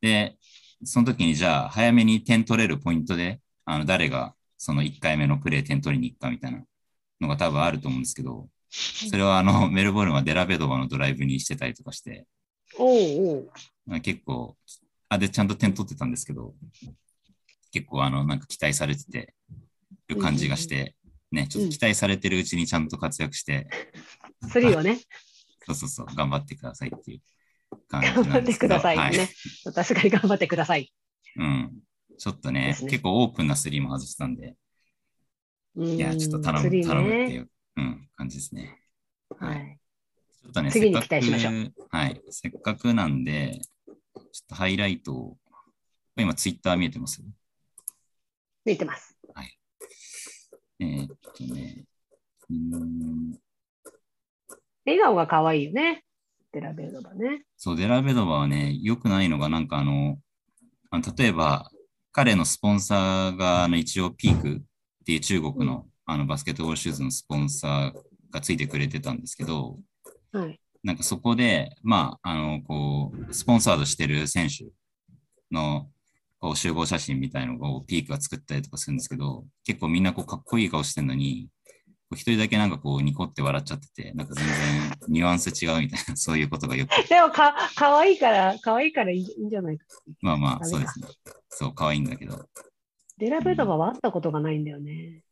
で、その時にじゃあ、早めに点取れるポイントで、あの、誰がその1回目のプレー点取りに行くかみたいなのが多分あると思うんですけど、それはあの、メルボルンはデラベドバのドライブにしてたりとかして、おうおう。まあ結構、あ、で、ちゃんと点取ってたんですけど、結構あの、なんか期待されててる感じがして、ね、ちょっと期待されてるうちにちゃんと活躍して、スリーをね、そうそうそう、頑張ってくださいっていう感じ頑張。ってくださいはいね。確かに頑張ってください。うん。ちょっとねね結構オープンなスリーも外したんで、いいや、ちょっと頼む、頼むっていう、うん、感じですね。はい。ちょっとね、次にせっかく期待しましょはい。せっかくなんで、ちょっとハイライトを、今ツイッター見えてます？見てます。えーっとね、うーん笑顔が可愛いよね。デラベルドバね。そう、デラベドバはね、良くないのが、なんかあの、あの例えば、彼のスポンサーが、あの、一応ピークっていう中国の、あの、バスケットボールシューズのスポンサーがついてくれてたんですけど、はい。なんかそこで、まあ、あの、こう、スポンサードしてる選手の、こう、集合写真みたいのをピークが作ったりとかするんですけど、結構みんなこう、かっこいい顔してるのに、一人だけなんかこう、ニコって笑っちゃってて、なんか全然ニュアンス違うみたいな、そういうことがよく、でもか、可愛いから、可愛いからいいいいんじゃないか。まあまあ、そうですね。そう、可愛いんだけど。デラベルドバは会ったことがないんだよね。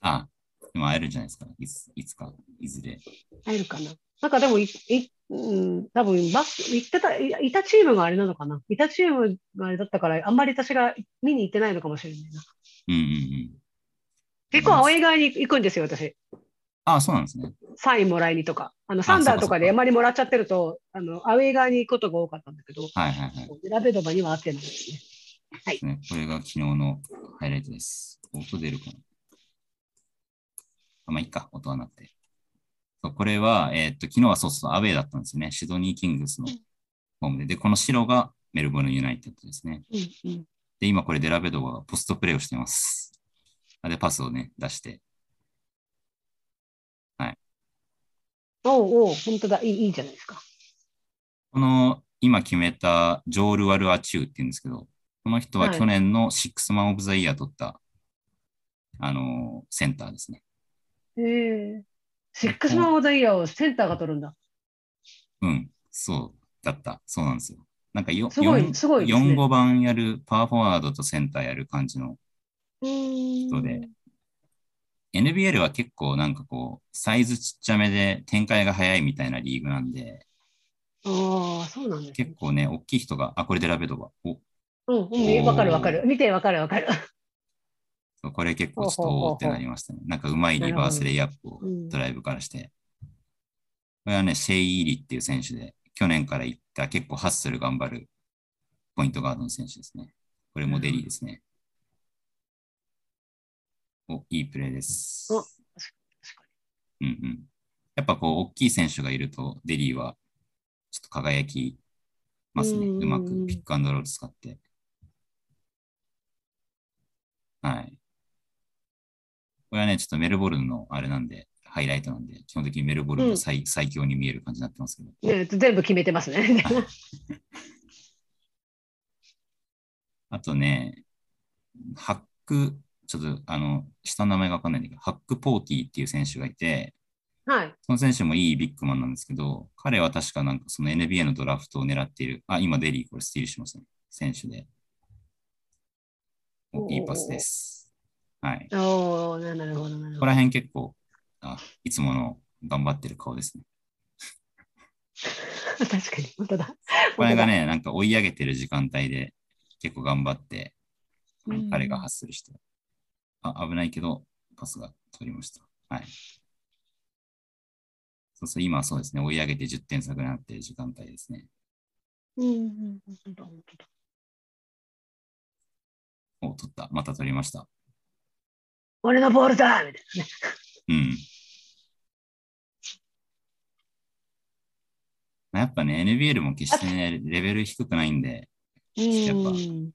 あ、でも会えるんじゃないですか。いついつか、いずれ。会えるかな。なんかでもい、いうん、多分バス行ってたい、いたチームがあれなのかな。いたチームがあれだったから、あんまり私が見に行ってないのかもしれないな。うんうんうん。結構、青江側に行くんですよ、私。あ、そうなんですね。サインもらいにとか。あの、サンダーとかであまりもらっちゃってると、あの、アウェー側に行くことが多かったんだけど、はいはいはい。デラベドバには会ってないですね。はい。ね、これが昨日のハイライトです。音出るかなあ、まあいいか、音はなくて。これは、えーっと、昨日はそうそう、アウェーだったんですよね。シドニー・キングスのホームで。で、この白がメルボルン・ユナイテッドですね。うんうん。で、今これデラベドがポストプレーをしてます。あで、パスをね、出して。おうおう、本当だ。いいいいじゃないですか。この今決めたジョール・ワルアチューって言うんですけど、この人ははい去年のシックスマン・オブ・ザ・イヤー取った、あのーセンターですね。へえ。シックスマン・オブ・ザ・イヤーをセンターが取るんだ。うん、そうだった。そうなんですよ。なんかよすごい4すごいね4、5番やる、パワーフォワードとセンターやる感じの人で。NBL は結構なんかこう、サイズちっちゃめで展開が早いみたいなリーグなんで、ああ、そうなんですね結。構ね、大きい人が、あ、これデラベドバ。おうん、うん、わかるわかる。見てわかるわかる。これ結構ちょっとおーってなりましたね。なんかうまいリバースレイアップをうんドライブからして。これはね、シェイ・イーリっていう選手で、去年から行った結構ハッスル頑張るポイントガードの選手ですね。これもデリーですね。お、いいプレーです。うんうん。やっぱこう、大きい選手がいると、デリーはちょっと輝きますね。うんうまくピックアンドロール使って。はい。これはね、ちょっとメルボルンのあれなんで、ハイライトなんで、基本的にメルボルンが最,、最強に見える感じになってますけど。全部決めてますね。あとね、ハック、ちょっとあの、下の名前がわかんないんだけど、ハック・ポーティーっていう選手がいて、はい。その選手もいいビッグマンなんですけど、彼は確かなんかその NBA のドラフトを狙っている、あ、今デリーこれスティールしましたね。選手で。いいパスです。はい。おおななるほど、なるほど。ここら辺結構、あ、いつもの頑張ってる顔ですね。確かに、本当だ。これがね、なんか追い上げてる時間帯で結構頑張ってうん彼が発する人。あ危ないけど、パスが取りました。はい。そうそう、今はそうですね、追い上げて10点差ぐらいになっている時間帯ですね。うんうん、本当だ、本当だ。お、取った。また取りました。俺のボールだみたいなね。うん。まあやっぱね、NBL も決してね、レベル低くないんで、やっぱうん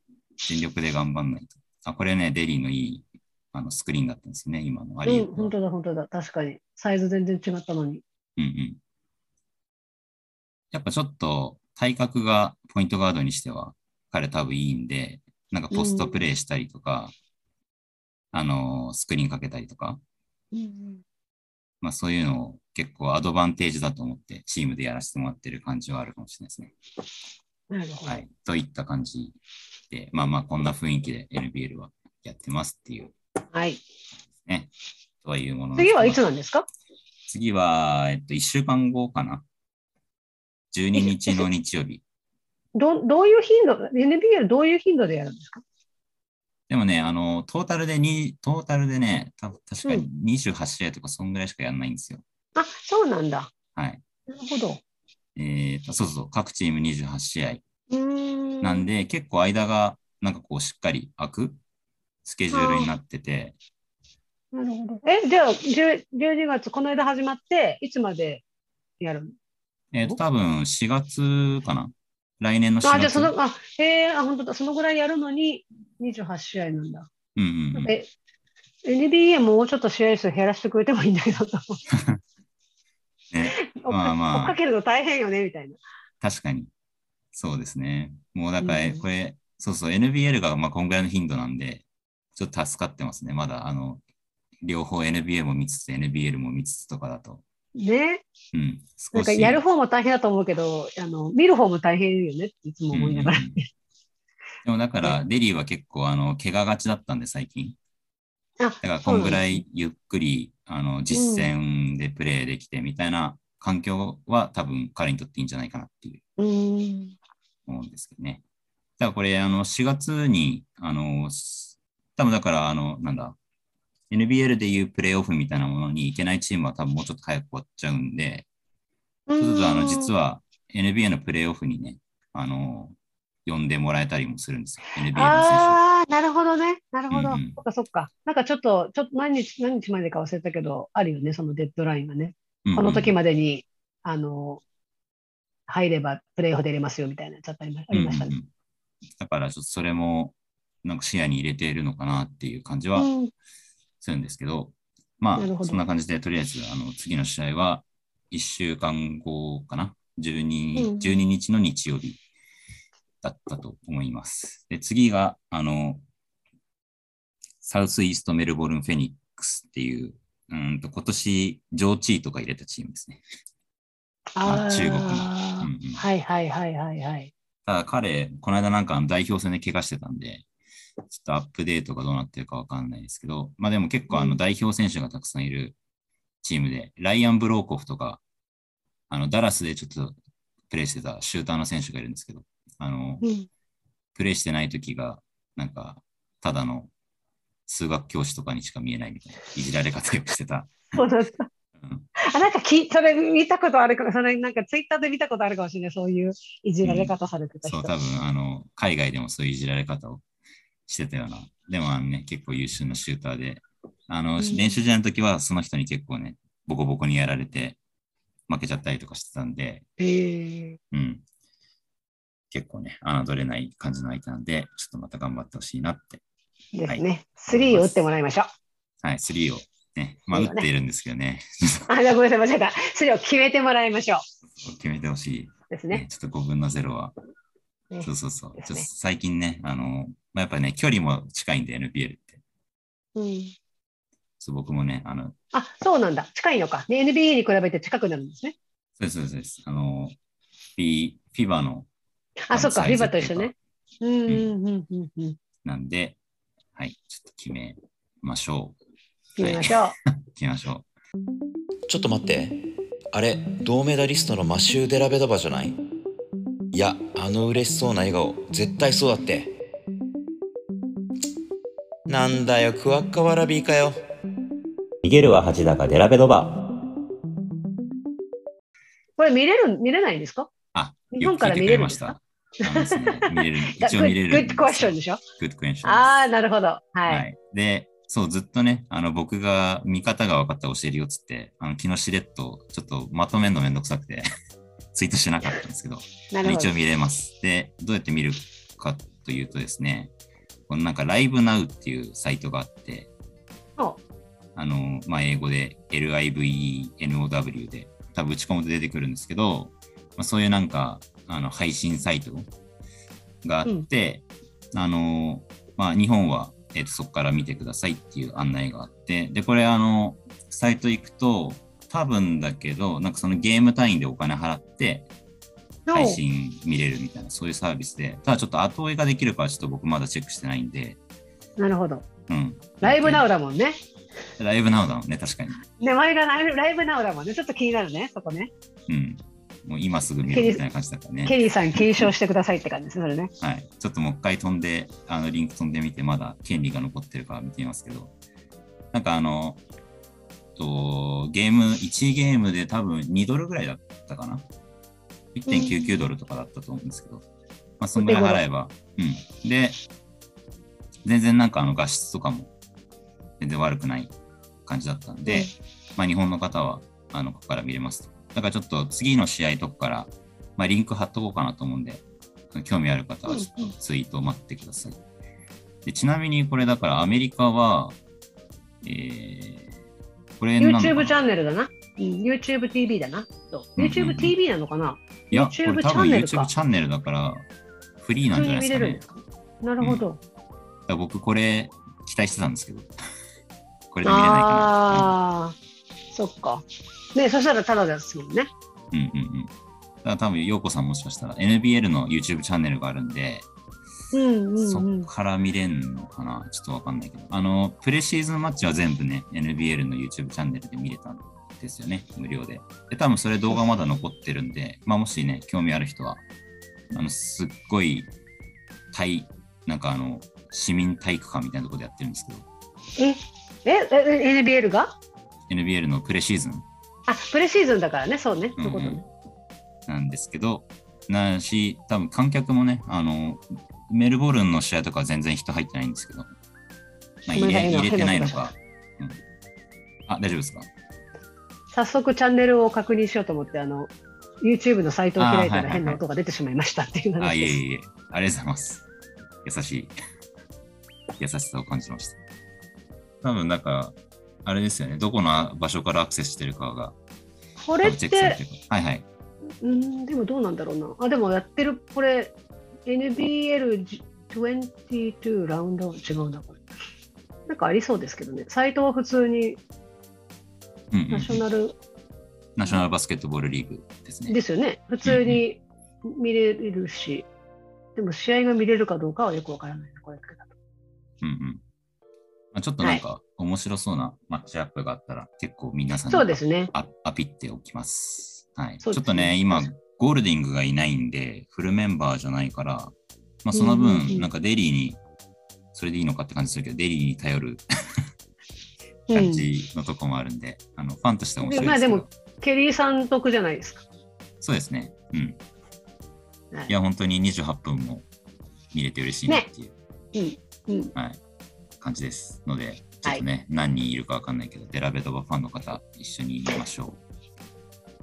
全力で頑張んないと。あ、これね、デリーのいいあのスクリーンだったんですね、今のアリうん、本当だ、本当だ。確かに。サイズ全然違ったのに。うんうん。やっぱちょっと体格がポイントガードにしては彼多分いいんで、なんかポストプレイしたりとか、あのースクリーンかけたりとか、うんまあそういうのを結構アドバンテージだと思ってチームでやらせてもらってる感じはあるかもしれないですね。なるほど。はい。といった感じで、まあまあこんな雰囲気で NBL はやってますっていうはい。ね。とはいうもの次はいつなんですか？次は、えっと、1週間後かな。12日の日曜日。どどういう頻度、NBL どういう頻度でやるんですか？でもね、あの、トータルでに、トータルでね、た確かに28試合とかそんぐらいしかやんないんですよ。あ、そうなんだ。はい。なるほど。えっと、そうそうそう、各チーム28試合。ん。なんで、結構間が、なんかこう、しっかり空くスケジュールになってて、なるほど。え、じゃあ、10 12月、この間始まって、いつまでやるの？えっと、多分4月かな来年の4月。あ、じゃあ、その、あ、へえ、あ、本当だ、そのぐらいやるのに28試合なんだ。うんうんうん。え、NBA もうちょっと試合数減らしてくれてもいいんだけど、ね、まあまあ追っかけるの大変よね、みたいな。確かに。そうですね。もうだから、うんこれ、そうそう、NBL がまあこんぐらいの頻度なんで、ちょっと助かってますね。まだ、あの、両方 NBA も見つつ、NBL も見つつとかだと。ね。うん。なん。かやる方も大変だと思うけど、あの、見る方も大変よねっていつも思いながら。うんうんうんでもだから、デリーは結構、あの、怪我がちだったんで、最近。あ、だから、こんぐらいゆっくり、あの、実践でプレーできてみたいな環境は多分彼にとっていいんじゃないかなっていうなん。思うんですけどね。だからこれ、あの、4月に、あの、す多分だから、あの、なんだ、NBL でいうプレーオフみたいなものに行けないチームは多分もうちょっと早く終わっちゃうんで、そうすると、あの、実は、は NBA のプレーオフにね、あの、呼んでもらえたりもするんですよ。NBA の選手。ああ、なるほどね。なるほど。うんうんそっかそっか。なんかちょっと、ちょっと何日、何日までか忘れたけど、あるよね、そのデッドラインがね。うんうんこの時までに、あの、入ればプレーオフ出れますよみたいなやつあったりまありましたね。うんうんうんだから、ちょっとそれも、なんか視野に入れているのかなっていう感じはうんするんですけど、まあ、そんな感じで、とりあえず、あの、次の試合は、1週間後かな ?12、うん12日の日曜日だったと思います。で、次が、あの、サウスイーストメルボルン・フェニックスっていう、うんと、今年、上チーとか入れたチームですね。あー中国のうんうんはいはいはいはいはい。ただ彼、この間なんか代表戦で怪我してたんで、ちょっとアップデートがどうなってるかわかんないですけど、まあでも結構あうんの代表選手がたくさんいるチームで、ライアン・ブローコフとか、あのダラスでちょっとプレイしてたシューターの選手がいるんですけど、あの、うん、プレイしてない時が、なんか、ただの数学教師とかにしか見えないみたいな、いじられ方をしてた。そうだった。うんあ、なんかき、それ見たことあるか、それなんかツイッターで見たことあるかもしれない。そういういじられ方されてた人。そう、多分、あの、海外でもそういういじられ方をしてたような。でも、あのね、結構優秀なシューターで、あの、うん練習試合の時は、その人に結構ね、ボコボコにやられて、負けちゃったりとかしてたんで、へえうん。結構ね、侮れない感じの相手なんで、ちょっとまた頑張ってほしいなって。ですね。スリーを打ってもらいましょう。はい、スリーをね、まあ、打っているんですけどね、あ、じゃあごめんなさい、間違えた。スリーを決めてもらいましょう。決めてほしい。ですね。ねちょっと5分の0は。ねそうそうそう。ねちょっと最近ね、あの、まあ、やっぱね、距離も近いんで、NBL って。うん。そう僕もね、あの、あ、そうなんだ。近いのか。ね、NBA に比べて近くなるんですね。そうです、そうです。あの、フィフィバのあ、そっか。サイズリバと一緒ね。うんうんうんうんうん。なんで、はい、ちょっと決めましょう。決めましょう。決めましょちょっと待ってあれ銅メダリストのマシュー・デラベドバじゃない？いやあの嬉しそうな笑顔絶対そうだってなんだよクワッカワラビーかよ逃げるは恥だがデラベドバ。これ見れる、見れないんですか？あ、日本から見れました。見れる。一応見れる。グッドクエスチョンでしょ？Good question ああ、なるほど。はい。はい。で、そう、ずっとね、あの、僕が見方が分かったら教えるよっつって、あの、昨日しれっと、ちょっとまとめるのめんどくさくて、ツイートしなかったんですけど、ど一応。見れます。で、どうやって見るかというとですね、このなんか、ライブナウっていうサイトがあって、おあの、まあ、英語で LIVENOW で、多分打ち込むと出てくるんですけど、まあ、そういうなんか、あの、配信サイトがあって、あの、まあ、日本は、えっ、と、そこから見てくださいっていう案内があって、で、これ、あの、サイト行くと、多分だけど、なんかそのゲーム単位でお金払って、配信見れるみたいな、そういうサービスで、ただちょっと後追いができるかはちょっと僕まだチェックしてないんで、おなるほど。うん。ライブナウだもんね。ライブナウだもんね、確かに。名前がライブライブナウだもんね。ちょっと気になるね、そこね。うん。もう今すぐ見るみたいな感じだからね。ケリーさん、継承してくださいって感じです、それね。はい。ちょっともう一回飛んで、あの、リンク飛んでみて、まだ権利が残ってるか見てみますけど、なんかあの、とゲーム、1ゲームで多分2ドルぐらいだったかな？1.99ドルとかだったと思うんですけど、まあ、そんぐらい払えば、うん。で、全然なんかあの画質とかも全然悪くない感じだったんで、うんまあ、日本の方はあのここから見れますと。だからちょっと次の試合とこから、まあ、リンク貼っとこうかなと思うんで、興味ある方はちょっとツイートを待ってください。でちなみにこれだからアメリカは、えー、これ YouTube チャンネルだな。うん、YouTube TV だな。YouTube TV なのかな、いや、YouTube これ多分チャンネルか YouTube チャンネルだから、フリーなんじゃないですかね。なるほど。だから僕これ期待してたんですけど、これで見れないかな。ああ、そっか。ねそしたらただですもんね。うんうんうん。だから多分、陽子さんもしかしたら NBL の YouTube チャンネルがあるんで、うんうんそうんっ。から見れんのかな？ちょっとわかんないけど。あの、プレシーズンマッチは全部ね、NBL の YouTube チャンネルで見れたんですよね、無料で。で、多分それ動画まだ残ってるんで、まあもしね、興味ある人は、あの、すっごい、体、なんかあの、市民体育館みたいなところでやってるんですけど、え？え？え？NBL が？NBL のプレシーズンあ、プレシーズンだからね、そうね。そういうことうんね。なんですけど、なし、多分観客もね、あの、メルボルンの試合とかは全然人入ってないんですけど、まあ、入れ入れてないのか、うん。あ、大丈夫ですか？早速チャンネルを確認しようと思って、あの、YouTube のサイトを開いたら変な音が出てしまいましたっていうあ、話です。いえいえ、ありがとうございます。優しい。優しさを感じました。多分、なんか、あれですよね、どこの場所からアクセスしてるかが、これって。はいはい。うん、でもどうなんだろうな。あ、でもやってる、これ、NBL22 ラウンド、違うな、これ。なんかありそうですけどね。サイトは普通にうんうんナショナルナショナルバスケットボールリーグですね。ですよね。普通に見れるし、でも試合が見れるかどうかはよくわからないな、これだけだと。うんうん。まあ、ちょっとなんか、面白そうなマッチアップがあったら、結構皆さんにそうですね。アアピっておきます。はい。ねちょっとね、今、ゴールディングがいないんで、フルメンバーじゃないから、まあ、その分、なんかデリーに、それでいいのかって感じするけど、デリーに頼るうん感じのとこもあるんで、あのファンとしては面白いまあでですけど、も、ケリーさん得じゃないですか。そうですね。うん。はいいや、本当に28分も見れて嬉しいなっていう、うんうんはい、感じです。ので、ちょっとね、何人いるかわかんないけど、デラベドバファンの方、一緒に見ましょう。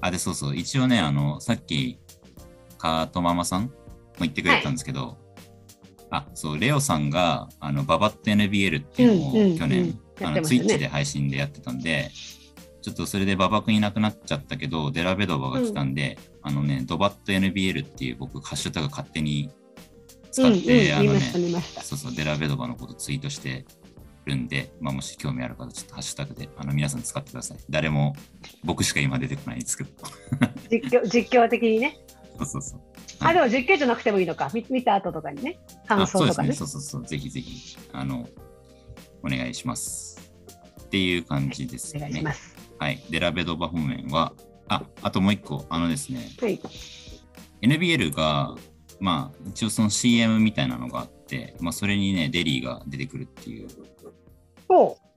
あ、で、そうそう、一応ね、あの、さっき、カートママさんも言ってくれてたんですけど、あ、そう、レオさんが、あの、ババット NBL っていうのをうんうん去年、うんやあの、ツイッチで配信でやってたんで、ちょっとそれで馬場君いなくなっちゃったけど、デラベドバが来たんで、あのね、ドバット NBL っていう僕、ハッシュタグ勝手に使うんうん、って、あのね。そうそう、デラベドバのことツイートしてるんで、まあ、もし興味ある方、ちょっとハッシュタグであの皆さん使ってください。誰も、僕しか今出てこないんですけど。実況実況的にね。そうそうそう。あ、でも実況じゃなくてもいいのか。見見た後とかにね。感あそうですね。想とかね。そうそうそう。ぜひぜひ、あの、お願いします。っていう感じですおね。願いします。はい。デラベドバ方面は、あ、あともう一個、あのですね、はい。NBL が、まあ、一応その CM みたいなのがあって、まあ、それにね、デリーが出てくるっていう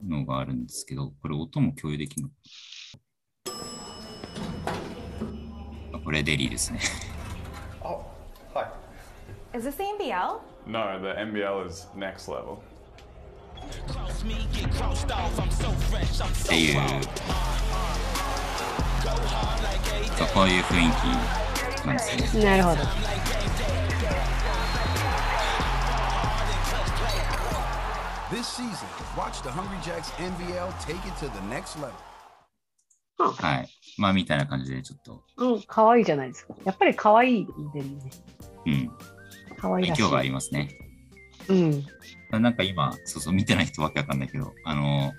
のがあるんですけど、これ音も共有できるの？あこれデリーですね。Oh, hi. Is this the NBL? No, the NBL is next level. っていう、そうこういう雰囲気なんですよね。なるほど。This season, watch the Hungry Jacks NVL take it to the next level. はい。まあ、みたいな感じで、ちょっと、うん、可愛いじゃないですか。やっぱり可愛いんでね。うん、可愛らしい。影響がありますね。うん。なんか今、そうそう、見てない人わけわかんないけど、あの、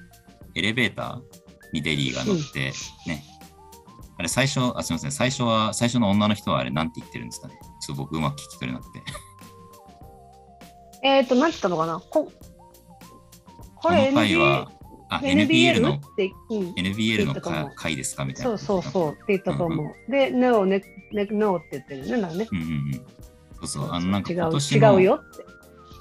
エレベーターにデリーが乗って、ね。あれ、最初、あ、すみません、最初は、最初の女の人はあれ、なんて言ってるんですかね。ちょっと僕、うまく聞き取れなくて。えっ、ー、と、何て言ったのかなここの回は、あ、NBL の NBL の回ですかみたいな。そうそうそうって言ったと思う。で、No, ne, No って言ってるね。なんかね。うんうんうん。そうそう、あの、なんか違う今年の、違うよって。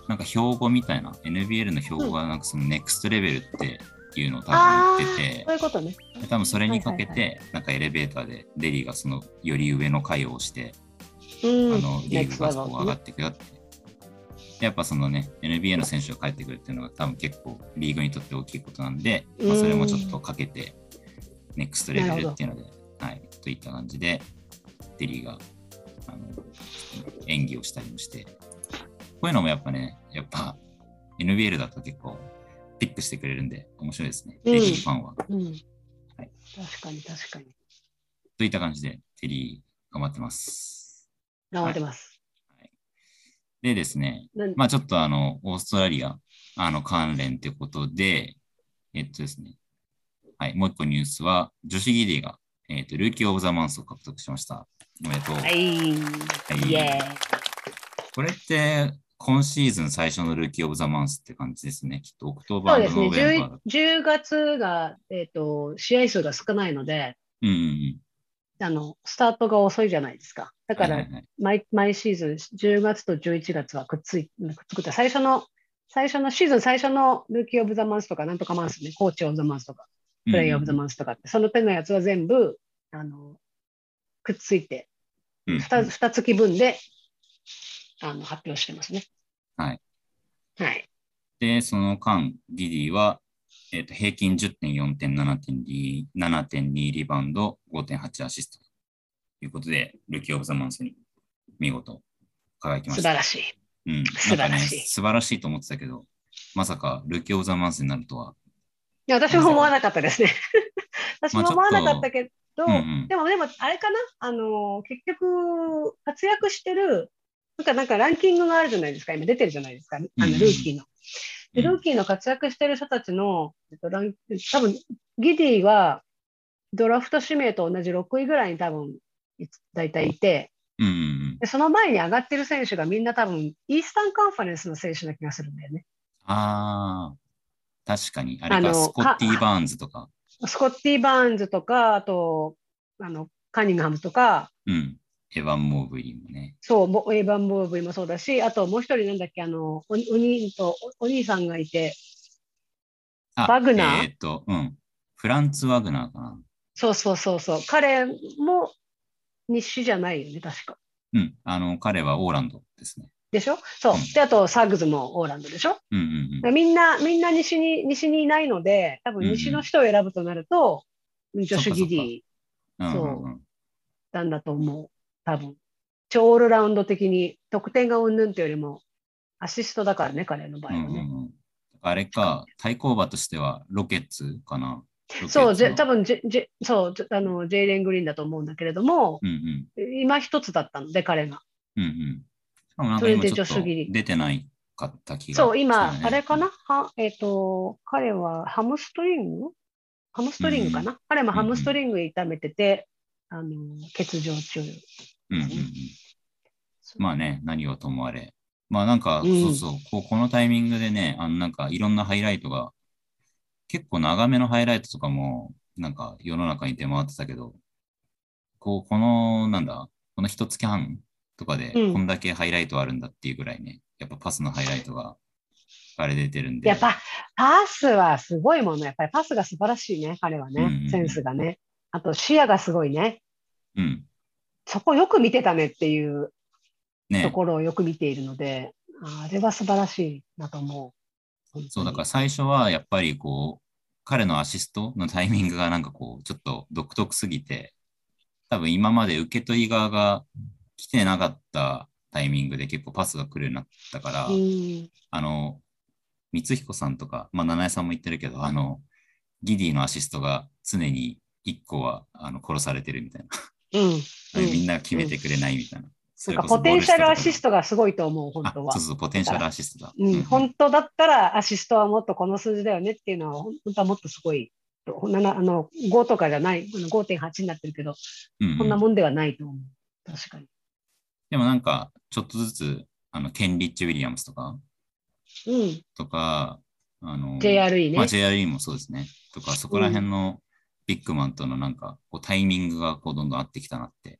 なんか標語みたいな、NBL の標語がなんかそのネクストレベルっていうのを多分言っててそう、いうことね。で多分それにかけはいて、なんかエレベーターでデリーがそのより上の階を押して、うん。あのリーグ Next がそこ level 上がっていくよって。でやっぱそのね、NBA の選手が帰ってくるっていうのが多分結構リーグにとって大きいことなんで、まあ、それもちょっとかけて、ネクストレベルっていうので、はい、といった感じで、デリーがあの演技をしたりもして、こういうのもやっぱね、やっぱ NBL だと結構ピックしてくれるんで面白いですね。うんデリーファンは。うん。はい確かに確かに。といった感じで、デリー頑張ってます。頑張ってます。でですね、まあちょっとあの、オーストラリア、あの、関連ということで、えっとですね、はい、もう一個ニュースは、ジョシュ・ギディーが、えっと、 Rookie of the Month を獲得しました。おめでとう。はい。イエーイ。これって、今シーズン最初の Rookie of the Month って感じですね。きっと、 October とそうですね。 November だ。10, 10月が、えっ、と、試合数が少ないので、うんうんうん。あの、スタートが遅いじゃないですか。だから毎、毎シーズン、10月と11月はくっついくっつくって、最初の、最初のシーズン最初のルーキー・オブ・ザ・マンスとか、なんとかマンスね、コーチ・オブ・ザ・マンスとか、プレイヤー・オブ・ザ・マンスとかって、その手のやつは全部、あの、くっついて、うんうん 2, 二月分で、あの、発表してますね。はい。はい。で、その間、ディディは、えっと平均10.4点、7.2 7.2リバウンド、5.8アシストということで、ルーキー・オブ・ザ・マンスに見事輝きました。素晴らしい。うん、素晴らしいね、素晴らしいと思ってたけど、まさかルーキー・オブ・ザ・マンスになるとは。いや、私も思わなかったですね。私もまあ思わなかったけど、うんうんでも、でも、あれかな？あの、結局、活躍してる、なんか、なんかランキングがあるじゃないですか。今出てるじゃないですか。あの、ルーキーの。で、うんルーキーの活躍してる人たちの、えっと、ラン多分、ギディは、ドラフト指名と同じ6位ぐらいに多分、大体いて、うん。でその前に上がってる選手がみんな多分、イースタンカンファレンスの選手な気がするんだよね。ああ、確かに。あれか、スコッティ・バーンズとか。スコッティ・バーンズとか、あと、あの、カニングハムとか、うん。エヴァン・モーブリーもね。そう、ボエヴァン・ボーブイもそうだし、あともう一人なんだっけ、あの、おお兄とおお兄さんがいて、あワグナー？えっ、と、うん。フランツ・ワグナーかな。そうそうそうそう、彼も日誌じゃないよね、確か。うん。あの、彼はオーランドですね。でしょ？そううん。で、あと、サグズもオーランドでしょ？うんうんうん。みんな、みんな西に、西にいないので、多分西の人を選ぶとなると、ジョシュ・ギディうんそううんうんなんだと思う。多分。超オールラウンド的に、得点がうんぬんっていうよりも、アシストだからね、彼の場合はね。うんうんうんあれか、対抗馬としてはロケッツかな。そう、じゃ多分。分ジェそうあの、ジェイレン・グリーンだと思うんだけれども、うんうん。今一つだったので、彼が。うんうん。しかもなんかそれで今ち出てないかった気がそう、今、あれかな？は、えっ、と、彼はハムストリング？ハムストリングかな、彼もハムストリング痛めてて、あの、欠場中。うんうんうん。まあね、何をともあれ。まあなんか、うんそうそう、こうこのタイミングでね、あのなんかいろんなハイライトが、結構長めのハイライトとかも、なんか世の中に出回ってたけど、こう、この、なんだ、この一月半とかで、うんこんだけハイライトあるんだっていうぐらいね、やっぱパスのハイライトが彼出てるんで。やっぱ、パスはすごいもの。やっぱりパスが素晴らしいね、彼はねうんうんう。んセンスがね。あと視野がすごいね。うん。そこよく見てたねっていうとね。ころをよく見ているので、あれは素晴らしいなと思う。そう、だから最初はやっぱりこう、彼のアシストのタイミングがなんかこう、ちょっと独特すぎて、多分今まで受け取り側が来てなかったタイミングで結構パスが来るようになったから、うんあの、光彦さんとか、まあ、七重さんも言ってるけど、あの、ギディのアシストが常に1個はあの殺されてるみたいな。うん。うんみんなが決めてくれないみたいな。そなんかポテンシャルアシストトがすごいと思う、本当はあ、そう。そう、ポテンシャルアシストだ。うん、本当だったらアシストはもっとこの数字だよねっていうのは、本当はもっとすごい、なあの5とかじゃない、あの5.8になってるけど、うんうんこんなもんではないと思う。確かに。でもなんか、ちょっとずつ、あの、ケン・リッチ・ウィリアムスとか、うん、とか、あの、JRE ね。まあ、JRE もそうですね。とか、そこら辺のビッグマンとのなんか、こうタイミングがこうどんどん合ってきたなって、うん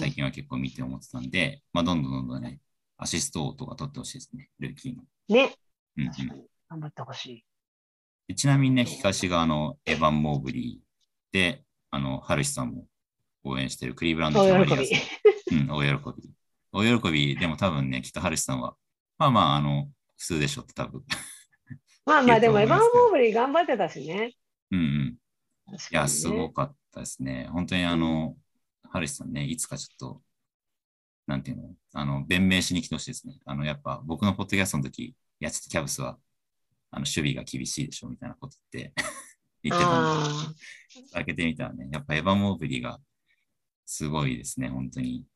最近は結構見て思ってたんで、まあ、どんどんどんどんね、アシストとか取ってほしいですね、ルーキーの。ね。うん。頑張ってほしい。でちなみにね、東があの、エヴァン・モーブリーで、あの、ハルシさんも応援してるクリーブランドキャバリアーズうん、お喜び。お喜び、でも多分ね、きっとハルシさんは、まあまあ、あの、普通でしょって多分。まあまあ、でもエヴァン・モーブリー頑張ってたしね。うんうん。ねいや、すごかったですね。本当にあの、ハルシさんね、いつかちょっと、なんていうの、あの、弁明しに来てほしいですね。あの、やっぱ僕のポッドキャストの時、いや、ちょっとキャブスは、あの、守備が厳しいでしょ、みたいなこと言って、言ってたんで、あ開けてみたらね、やっぱエヴァン・モーブリーがすごいですね、本当に。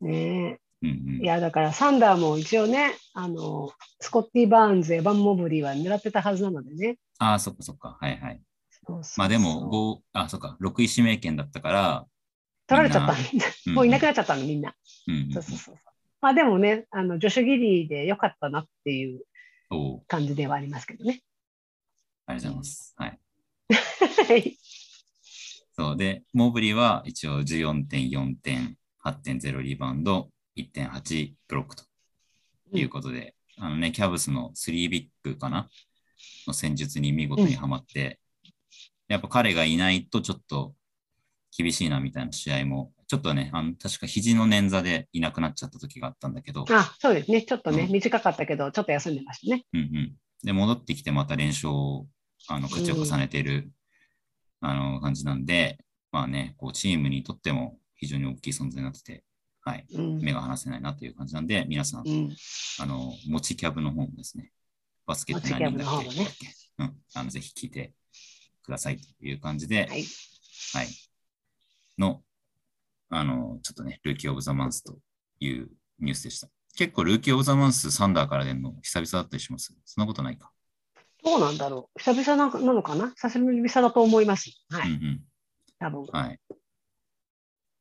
あ、ねうんうんい。や、だからサンダーも一応ね、あの、スコッティ・バーンズ、エヴァン・モーブリーは狙ってたはずなのでね。ああ、そっかそっか。はいはい。まあでも、5、あ、そっか、6位指名権だったから、取られちゃったもういなくなっちゃったの、みんな。うんうんうんそうそうそう。まあでもね、あの、ジョシュ・ギリーでよかったなっていう感じではありますけどね。ありがとうございます。はい。はい。そうで、モーブリーは一応14.4点、8.0リバウンド、1.8ブロックということで、あのね、キャブスの3ビッグかな？の戦術に見事にはまって、やっぱ彼がいないとちょっと厳しいなみたいな試合も、ちょっとね、あの確か肘の捻挫でいなくなっちゃった時があったんだけど、あ、そうですね。ちょっとね、うん短かったけど、ちょっと休んでましたね。うんうん。で、戻ってきてまた連勝をあの勝ちを重ねている、あの感じなんで、まあね、こうチームにとっても非常に大きい存在になってて、はい、うん。目が離せないなという感じなんで、皆さん、うん。あの、持ちキャブの方もですね、バスケット何人だっけねうん、あのぜひ聞いてくださいという感じで、はい。はい。の、あの、ちょっとね、ルーキー・オブ・ザ・マンスというニュースでした。結構、ルーキー・オブ・ザ・マンス、サンダーから出るの久々だったりします？そんなことないか。どうなんだろう。久々ななのかな？久しぶりだと思います。はい。うんうん。多分。はい。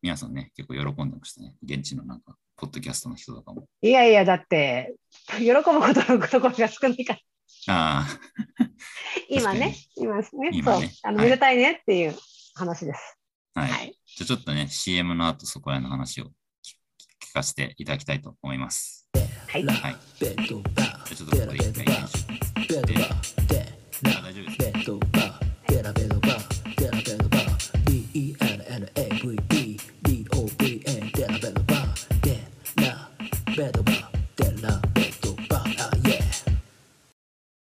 皆さんね、結構喜んでましたね。現地のなんか、ポッドキャストの人とかも。いやいや、だって、喜ぶことのところが少ないから。あ今ね、今ね、そう今ね、あの、はいめでたいねっていう話です。あ、はい。はい。じゃあちょっとね、CM の後そこら辺の話を聞聞かせていただきたいと思います。はい。はい。じゃあちょっとここで一回